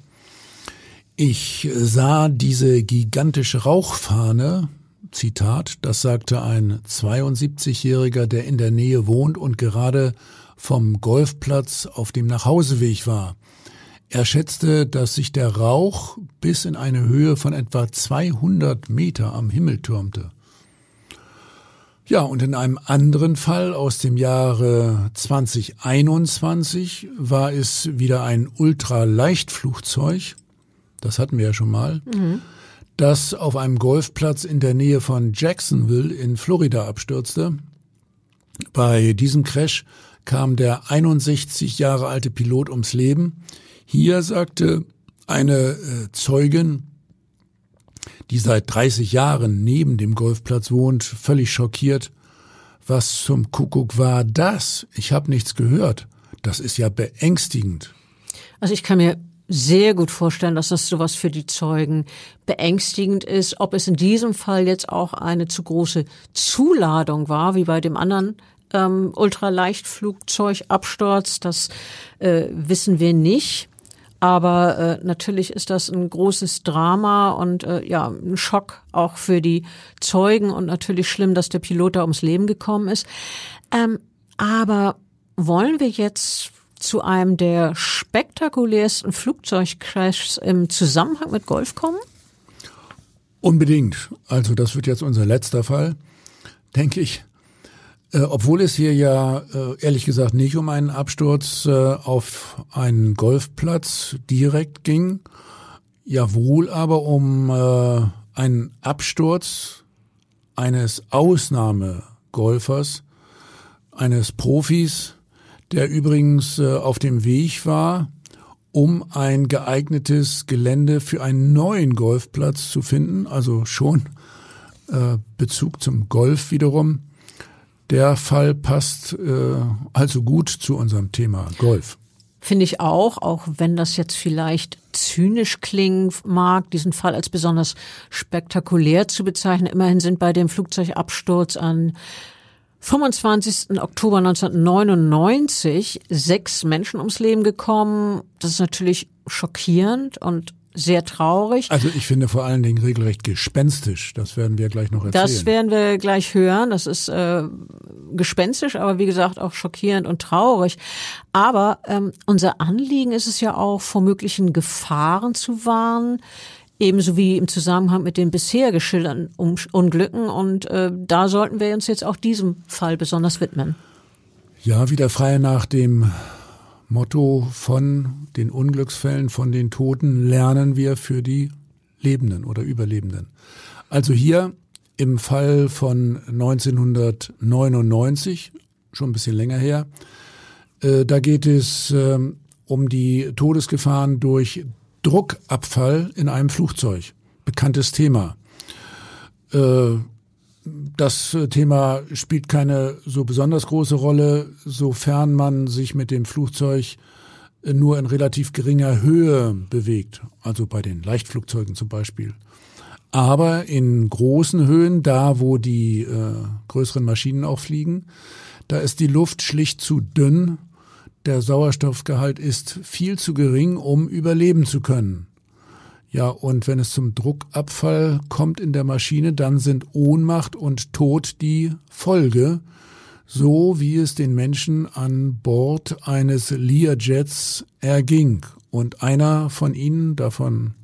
S3: Ich sah diese gigantische Rauchfahne Zitat, das sagte ein 72-Jähriger, der in der Nähe wohnt und gerade vom Golfplatz auf dem Nachhauseweg war. Er schätzte, dass sich der Rauch bis in eine Höhe von etwa 200 Meter am Himmel türmte. Ja, und in einem anderen Fall aus dem Jahre 2021 war es wieder ein Ultraleichtflugzeug. Das hatten wir ja schon mal. Mhm das auf einem Golfplatz in der Nähe von Jacksonville in Florida abstürzte. Bei diesem Crash kam der 61 Jahre alte Pilot ums Leben. Hier sagte eine äh, Zeugin, die seit 30 Jahren neben dem Golfplatz wohnt, völlig schockiert. Was zum Kuckuck war das? Ich habe nichts gehört. Das ist ja beängstigend.
S2: Also ich kann mir sehr gut vorstellen, dass das sowas für die Zeugen beängstigend ist. Ob es in diesem Fall jetzt auch eine zu große Zuladung war, wie bei dem anderen ähm, Ultraleichtflugzeugabsturz, das äh, wissen wir nicht. Aber äh, natürlich ist das ein großes Drama und äh, ja, ein Schock auch für die Zeugen und natürlich schlimm, dass der Pilot da ums Leben gekommen ist. Ähm, aber wollen wir jetzt zu einem der spektakulärsten Flugzeugcrashs im Zusammenhang mit Golf kommen?
S3: Unbedingt. Also das wird jetzt unser letzter Fall, denke ich. Äh, obwohl es hier ja äh, ehrlich gesagt nicht um einen Absturz äh, auf einen Golfplatz direkt ging, ja wohl aber um einen Absturz eines Ausnahmegolfers, eines Profis, der übrigens äh, auf dem Weg war, um ein geeignetes Gelände für einen neuen Golfplatz zu finden, also schon äh, Bezug zum Golf wiederum. Der Fall passt äh, also gut zu unserem Thema Golf.
S2: Finde ich auch, auch wenn das jetzt vielleicht zynisch klingen mag, diesen Fall als besonders spektakulär zu bezeichnen. Immerhin sind bei dem Flugzeugabsturz an 25. Oktober 1999 sechs Menschen ums Leben gekommen. Das ist natürlich schockierend und sehr traurig.
S3: Also ich finde vor allen Dingen regelrecht gespenstisch. Das werden wir gleich noch erzählen.
S2: Das werden wir gleich hören. Das ist äh, gespenstisch, aber wie gesagt auch schockierend und traurig. Aber ähm, unser Anliegen ist es ja auch, vor möglichen Gefahren zu warnen ebenso wie im Zusammenhang mit den bisher geschilderten Unglücken. Und äh, da sollten wir uns jetzt auch diesem Fall besonders widmen.
S3: Ja, wieder frei nach dem Motto von den Unglücksfällen, von den Toten lernen wir für die Lebenden oder Überlebenden. Also hier im Fall von 1999, schon ein bisschen länger her, äh, da geht es äh, um die Todesgefahren durch Druckabfall in einem Flugzeug. Bekanntes Thema. Äh, das Thema spielt keine so besonders große Rolle, sofern man sich mit dem Flugzeug nur in relativ geringer Höhe bewegt, also bei den Leichtflugzeugen zum Beispiel. Aber in großen Höhen, da wo die äh, größeren Maschinen auch fliegen, da ist die Luft schlicht zu dünn der Sauerstoffgehalt ist viel zu gering, um überleben zu können. Ja, und wenn es zum Druckabfall kommt in der Maschine, dann sind Ohnmacht und Tod die Folge, so wie es den Menschen an Bord eines Learjets erging. Und einer von ihnen, davon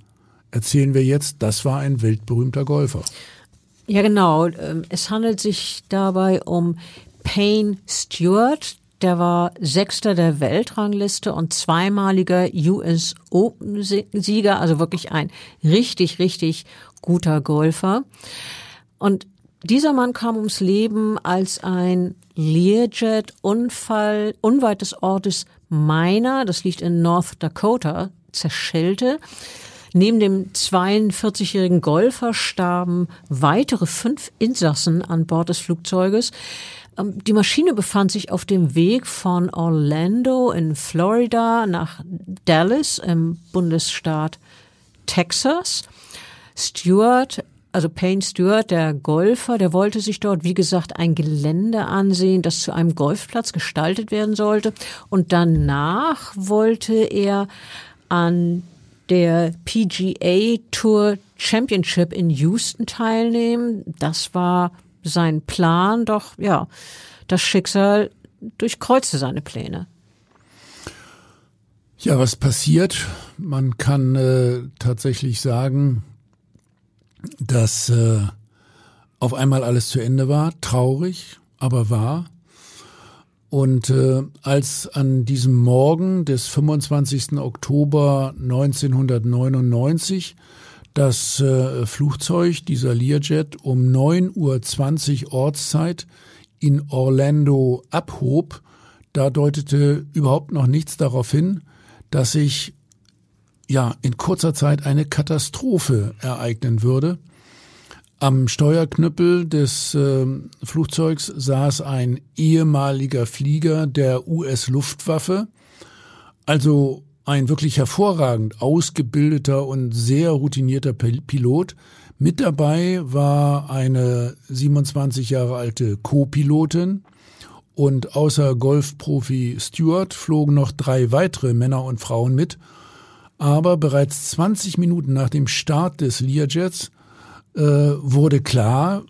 S3: erzählen wir jetzt, das war ein weltberühmter Golfer.
S2: Ja, genau. Ähm, es handelt sich dabei um Payne Stewart, der war Sechster der Weltrangliste und zweimaliger US Open Sieger, also wirklich ein richtig, richtig guter Golfer. Und dieser Mann kam ums Leben, als ein Learjet-Unfall unweit des Ortes Miner, das liegt in North Dakota, zerschellte. Neben dem 42-jährigen Golfer starben weitere fünf Insassen an Bord des Flugzeuges. Ähm, die Maschine befand sich auf dem Weg von Orlando in Florida nach Dallas im Bundesstaat Texas. Stewart, also Payne Stewart, der Golfer, der wollte sich dort, wie gesagt, ein Gelände ansehen, das zu einem Golfplatz gestaltet werden sollte. Und danach wollte er an der PGA Tour Championship in Houston teilnehmen. Das war sein Plan, doch ja, das Schicksal durchkreuzte seine Pläne.
S3: Ja, was passiert? Man kann äh, tatsächlich sagen, dass äh, auf einmal alles zu Ende war, traurig, aber wahr. Und äh, als an diesem Morgen des 25. Oktober 1999 das äh, Flugzeug, dieser Learjet, um 9.20 Uhr Ortszeit in Orlando abhob, da deutete überhaupt noch nichts darauf hin, dass sich ja in kurzer Zeit eine Katastrophe ereignen würde. Am Steuerknüppel des äh, Flugzeugs saß ein ehemaliger Flieger der US-Luftwaffe, also ein wirklich hervorragend ausgebildeter und sehr routinierter Pilot. Mit dabei war eine 27 Jahre alte Co-Pilotin und außer Golfprofi Stewart flogen noch drei weitere Männer und Frauen mit. Aber bereits 20 Minuten nach dem Start des Learjets äh, wurde klar,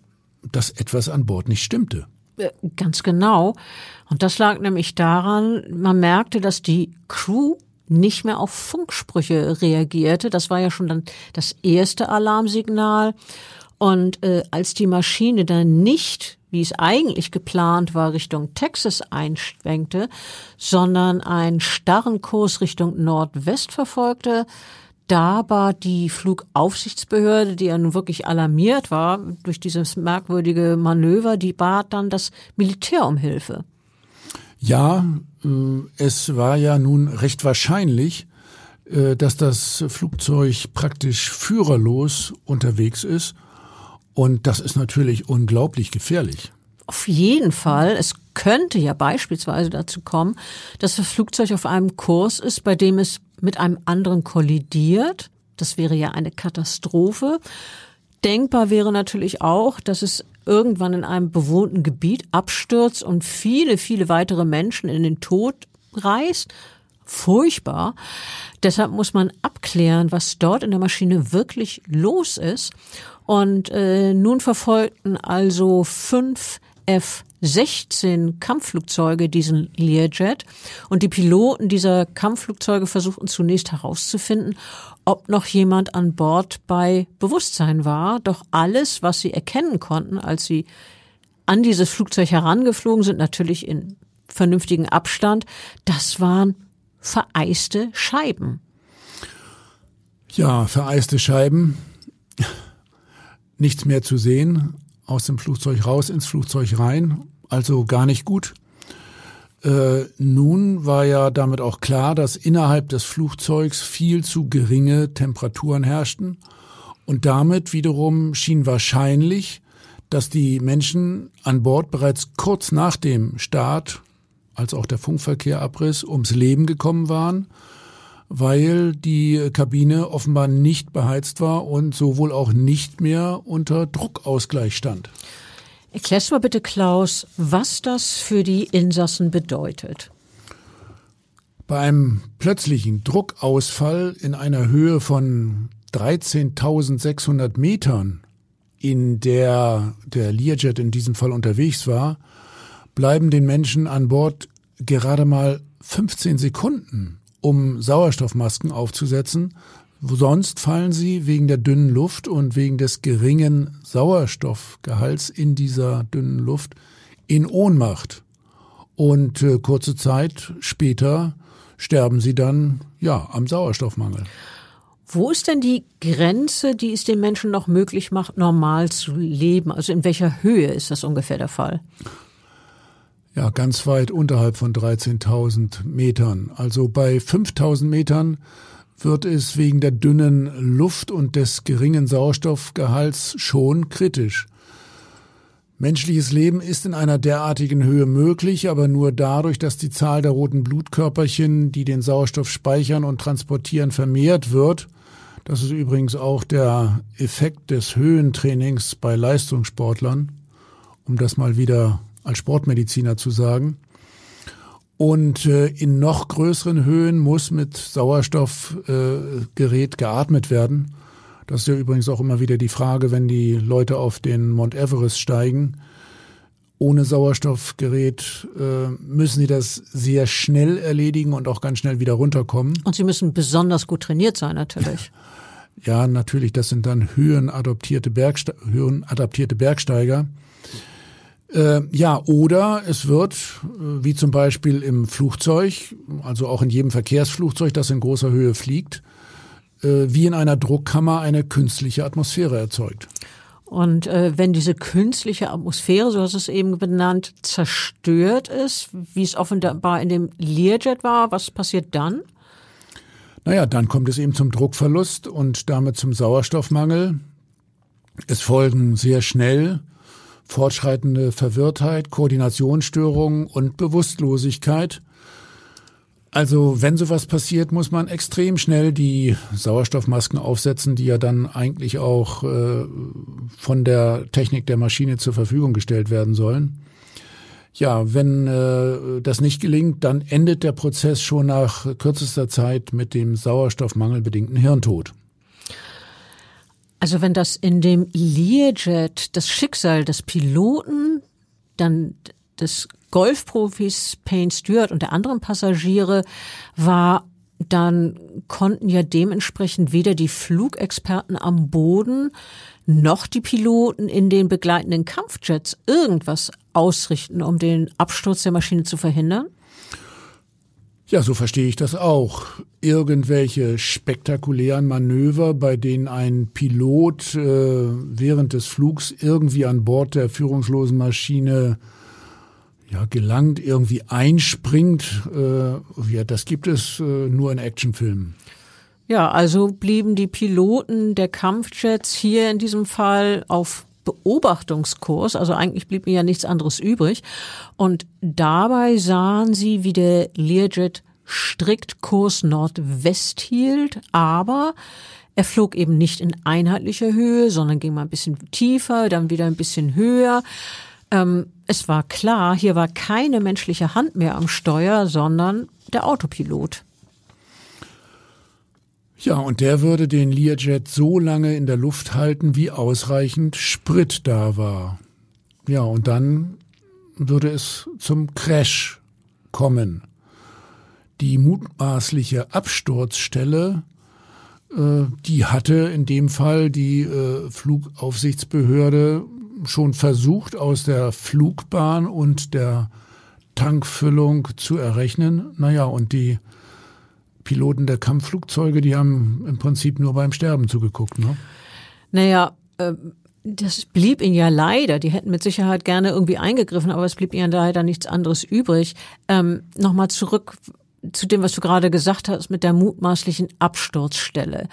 S3: dass etwas an Bord nicht stimmte.
S2: Äh, ganz genau. Und das lag nämlich daran, man merkte, dass die Crew nicht mehr auf Funksprüche reagierte. Das war ja schon dann das erste Alarmsignal. Und äh, als die Maschine dann nicht, wie es eigentlich geplant war, Richtung Texas einschwenkte, sondern einen starren Kurs Richtung Nordwest verfolgte, da war die Flugaufsichtsbehörde, die ja nun wirklich alarmiert war durch dieses merkwürdige Manöver, die bat dann das Militär um Hilfe.
S3: Ja, es war ja nun recht wahrscheinlich, äh, dass das Flugzeug praktisch führerlos unterwegs ist. Und das ist natürlich unglaublich gefährlich.
S2: Auf jeden Fall. Es könnte ja beispielsweise dazu kommen, dass das Flugzeug auf einem Kurs ist, bei dem es mit einem anderen kollidiert. Das wäre ja eine Katastrophe. Denkbar wäre natürlich auch, dass es irgendwann in einem bewohnten Gebiet abstürzt und viele, viele weitere Menschen in den Tod reißt. Furchtbar. Deshalb muss man abklären, was dort in der Maschine wirklich los ist. Und äh, nun verfolgten also fünf F-16 Kampfflugzeuge diesen Learjet und die Piloten dieser Kampfflugzeuge versuchten zunächst herauszufinden, ob noch jemand an Bord bei Bewusstsein war. Doch alles, was sie erkennen konnten, als sie an dieses Flugzeug herangeflogen sind, natürlich in vernünftigen Abstand, das waren vereiste Scheiben.
S3: Ja, vereiste Scheiben. Nichts mehr zu sehen. Aus dem Flugzeug raus, ins Flugzeug rein. Also gar nicht gut. Äh, nun war ja damit auch klar, dass innerhalb des Flugzeugs viel zu geringe Temperaturen herrschten. Und damit wiederum schien wahrscheinlich, dass die Menschen an Bord bereits kurz nach dem Start, als auch der Funkverkehr abriss, ums Leben gekommen waren weil die Kabine offenbar nicht beheizt war und sowohl auch nicht mehr unter Druckausgleich stand.
S2: Erklärst du mal bitte, Klaus, was das für die Insassen bedeutet.
S3: Bei einem plötzlichen Druckausfall in einer Höhe von 13.600 Metern, in der der Learjet in diesem Fall unterwegs war, bleiben den Menschen an Bord gerade mal 15 Sekunden um Sauerstoffmasken aufzusetzen. Sonst fallen sie wegen der dünnen Luft und wegen des geringen Sauerstoffgehalts in dieser dünnen Luft in Ohnmacht. Und äh, kurze Zeit später sterben sie dann ja am Sauerstoffmangel.
S2: Wo ist denn die Grenze, die es den Menschen noch möglich macht, normal zu leben? Also in welcher Höhe ist das ungefähr der Fall?
S3: Ja, ganz weit unterhalb von 13.000 Metern. Also bei 5.000 Metern wird es wegen der dünnen Luft und des geringen Sauerstoffgehalts schon kritisch. Menschliches Leben ist in einer derartigen Höhe möglich, aber nur dadurch, dass die Zahl der roten Blutkörperchen, die den Sauerstoff speichern und transportieren, vermehrt wird. Das ist übrigens auch der Effekt des Höhentrainings bei Leistungssportlern, um das mal wieder als Sportmediziner zu sagen. Und äh, in noch größeren Höhen muss mit Sauerstoffgerät äh, geatmet werden. Das ist ja übrigens auch immer wieder die Frage, wenn die Leute auf den Mount Everest steigen. Ohne Sauerstoffgerät äh, müssen sie das sehr schnell erledigen und auch ganz schnell wieder runterkommen.
S2: Und sie müssen besonders gut trainiert sein, natürlich.
S3: Ja, natürlich, das sind dann höhenadaptierte, Bergste höhenadaptierte Bergsteiger. Äh, ja, oder es wird, äh, wie zum Beispiel im Flugzeug, also auch in jedem Verkehrsflugzeug, das in großer Höhe fliegt, äh, wie in einer Druckkammer eine künstliche Atmosphäre erzeugt.
S2: Und äh, wenn diese künstliche Atmosphäre, so hast du es eben benannt, zerstört ist, wie es offenbar in dem Learjet war, was passiert dann?
S3: Naja, dann kommt es eben zum Druckverlust und damit zum Sauerstoffmangel. Es folgen sehr schnell fortschreitende Verwirrtheit, Koordinationsstörungen und Bewusstlosigkeit. Also wenn sowas passiert, muss man extrem schnell die Sauerstoffmasken aufsetzen, die ja dann eigentlich auch äh, von der Technik der Maschine zur Verfügung gestellt werden sollen. Ja, wenn äh, das nicht gelingt, dann endet der Prozess schon nach kürzester Zeit mit dem sauerstoffmangelbedingten Hirntod.
S2: Also wenn das in dem Learjet das Schicksal des Piloten, dann des Golfprofis Payne Stewart und der anderen Passagiere war, dann konnten ja dementsprechend weder die Flugexperten am Boden noch die Piloten in den begleitenden Kampfjets irgendwas ausrichten, um den Absturz der Maschine zu verhindern?
S3: Ja, so verstehe ich das auch. Irgendwelche spektakulären Manöver, bei denen ein Pilot äh, während des Flugs irgendwie an Bord der führungslosen Maschine ja, gelangt, irgendwie einspringt, äh, ja, das gibt es äh, nur in Actionfilmen.
S2: Ja, also blieben die Piloten der Kampfjets hier in diesem Fall auf Beobachtungskurs, also eigentlich blieb mir ja nichts anderes übrig. Und dabei sahen sie, wie der Learjet strikt Kurs Nordwest hielt, aber er flog eben nicht in einheitlicher Höhe, sondern ging mal ein bisschen tiefer, dann wieder ein bisschen höher. Ähm, es war klar, hier war keine menschliche Hand mehr am Steuer, sondern der Autopilot.
S3: Ja, und der würde den Learjet so lange in der Luft halten, wie ausreichend Sprit da war. Ja, und dann würde es zum Crash kommen. Die mutmaßliche Absturzstelle, äh, die hatte in dem Fall die äh, Flugaufsichtsbehörde schon versucht, aus der Flugbahn und der Tankfüllung zu errechnen. Naja, und die Piloten der Kampfflugzeuge, die haben im Prinzip nur beim Sterben zugeguckt. Ne?
S2: Naja, äh, das blieb ihnen ja leider. Die hätten mit Sicherheit gerne irgendwie eingegriffen, aber es blieb ihnen leider nichts anderes übrig. Ähm, Nochmal zurück zu dem, was du gerade gesagt hast mit der mutmaßlichen Absturzstelle,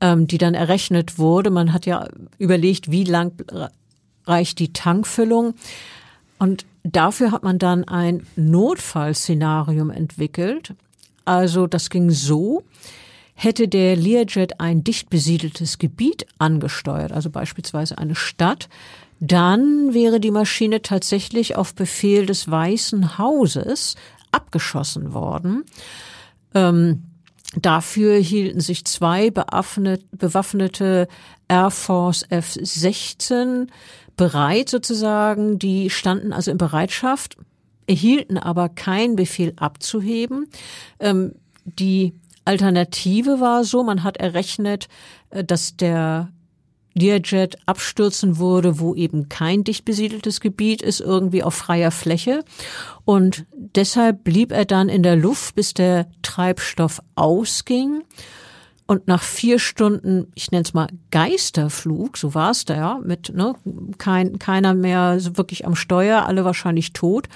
S2: ähm, die dann errechnet wurde. Man hat ja überlegt, wie lang reicht die Tankfüllung. Und dafür hat man dann ein Notfallszenarium entwickelt. Also das ging so, hätte der Learjet ein dicht besiedeltes Gebiet angesteuert, also beispielsweise eine Stadt, dann wäre die Maschine tatsächlich auf Befehl des Weißen Hauses abgeschossen worden. Ähm, dafür hielten sich zwei bewaffnete Air Force F-16 bereit sozusagen. Die standen also in Bereitschaft, erhielten aber keinen Befehl abzuheben. Ähm, die Alternative war so, man hat errechnet, äh, dass der Learjet abstürzen würde, wo eben kein dicht besiedeltes Gebiet ist, irgendwie auf freier Fläche. Und deshalb blieb er dann in der Luft, bis der Treibstoff ausging. Und nach vier Stunden, ich nenne es mal Geisterflug, so war es da ja, mit ne, kein, keiner mehr wirklich am Steuer, alle wahrscheinlich tot.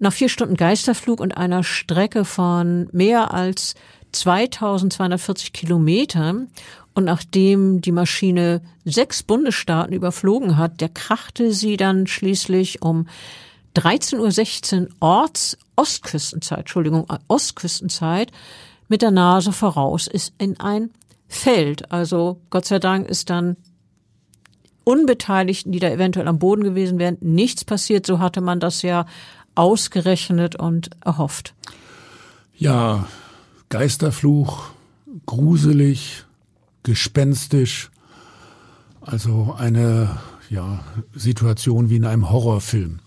S2: Nach vier Stunden Geisterflug und einer Strecke von mehr als 2240 Kilometern und nachdem die Maschine sechs Bundesstaaten überflogen hat, der krachte sie dann schließlich um 13.16 Uhr Orts Ostküstenzeit, Entschuldigung, Ostküstenzeit mit der Nase voraus ist in ein Feld. Also Gott sei Dank ist dann Unbeteiligten, die da eventuell am Boden gewesen wären, nichts passiert. So hatte man das ja ausgerechnet und erhofft.
S3: Ja, Geisterfluch, gruselig, gespenstisch, also eine ja, Situation wie in einem Horrorfilm.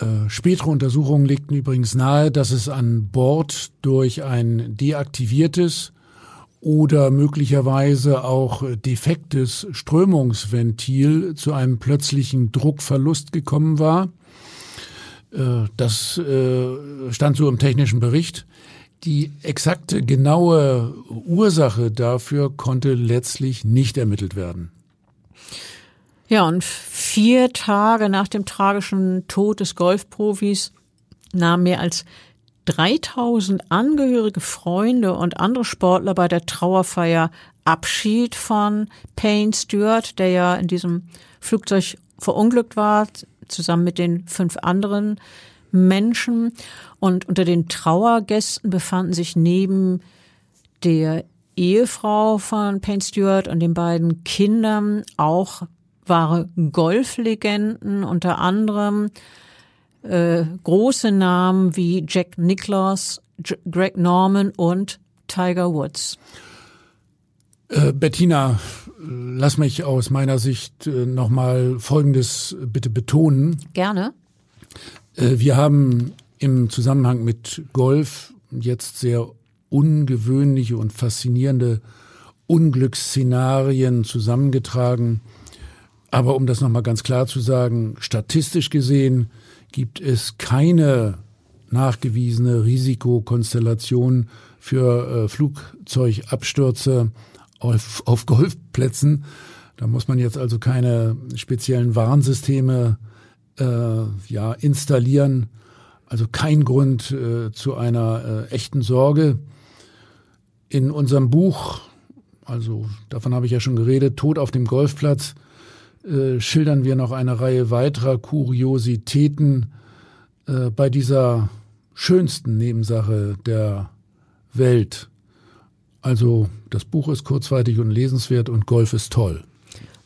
S3: Äh, spätere Untersuchungen legten übrigens nahe, dass es an Bord durch ein deaktiviertes oder möglicherweise auch defektes Strömungsventil zu einem plötzlichen Druckverlust gekommen war. Äh, das äh, stand so im technischen Bericht. Die exakte, genaue Ursache dafür konnte letztlich nicht ermittelt werden.
S2: Ja, und vier Tage nach dem tragischen Tod des Golfprofis nahmen mehr als 3000 Angehörige, Freunde und andere Sportler bei der Trauerfeier Abschied von Payne Stewart, der ja in diesem Flugzeug verunglückt war, zusammen mit den fünf anderen Menschen. Und unter den Trauergästen befanden sich neben der Ehefrau von Payne Stewart und den beiden Kindern auch wahre Golflegenden, unter anderem äh, große Namen wie Jack Nicklaus, Greg Norman und Tiger Woods.
S3: Äh, Bettina, lass mich aus meiner Sicht äh, nochmal Folgendes bitte betonen.
S2: Gerne.
S3: Äh, wir haben im Zusammenhang mit Golf jetzt sehr ungewöhnliche und faszinierende Unglücksszenarien zusammengetragen. Aber um das nochmal ganz klar zu sagen, statistisch gesehen gibt es keine nachgewiesene Risikokonstellation für äh, Flugzeugabstürze auf, auf Golfplätzen. Da muss man jetzt also keine speziellen Warnsysteme äh, ja, installieren. Also kein Grund äh, zu einer äh, echten Sorge. In unserem Buch, also davon habe ich ja schon geredet, Tod auf dem Golfplatz, äh, schildern wir noch eine Reihe weiterer Kuriositäten äh, bei dieser schönsten Nebensache der Welt. Also das Buch ist kurzweilig und lesenswert und Golf ist toll.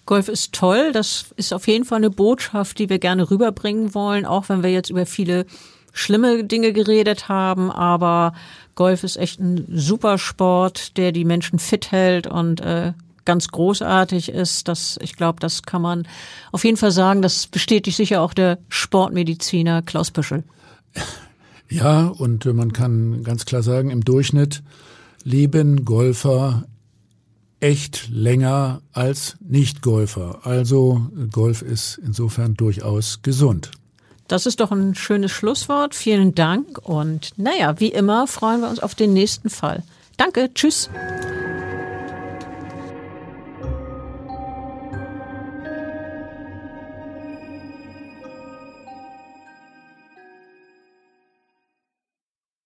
S2: Golf ist toll. Das ist auf jeden Fall eine Botschaft, die wir gerne rüberbringen wollen, auch wenn wir jetzt über viele schlimme Dinge geredet haben. Aber Golf ist echt ein super Sport, der die Menschen fit hält und äh, ganz großartig ist. Das, ich glaube, das kann man auf jeden Fall sagen. Das bestätigt sicher auch der Sportmediziner Klaus Püschel.
S3: Ja, und man kann ganz klar sagen, im Durchschnitt leben Golfer echt länger als Nicht-Golfer. Also Golf ist insofern durchaus gesund.
S2: Das ist doch ein schönes Schlusswort. Vielen Dank und naja, wie immer freuen wir uns auf den nächsten Fall. Danke, tschüss.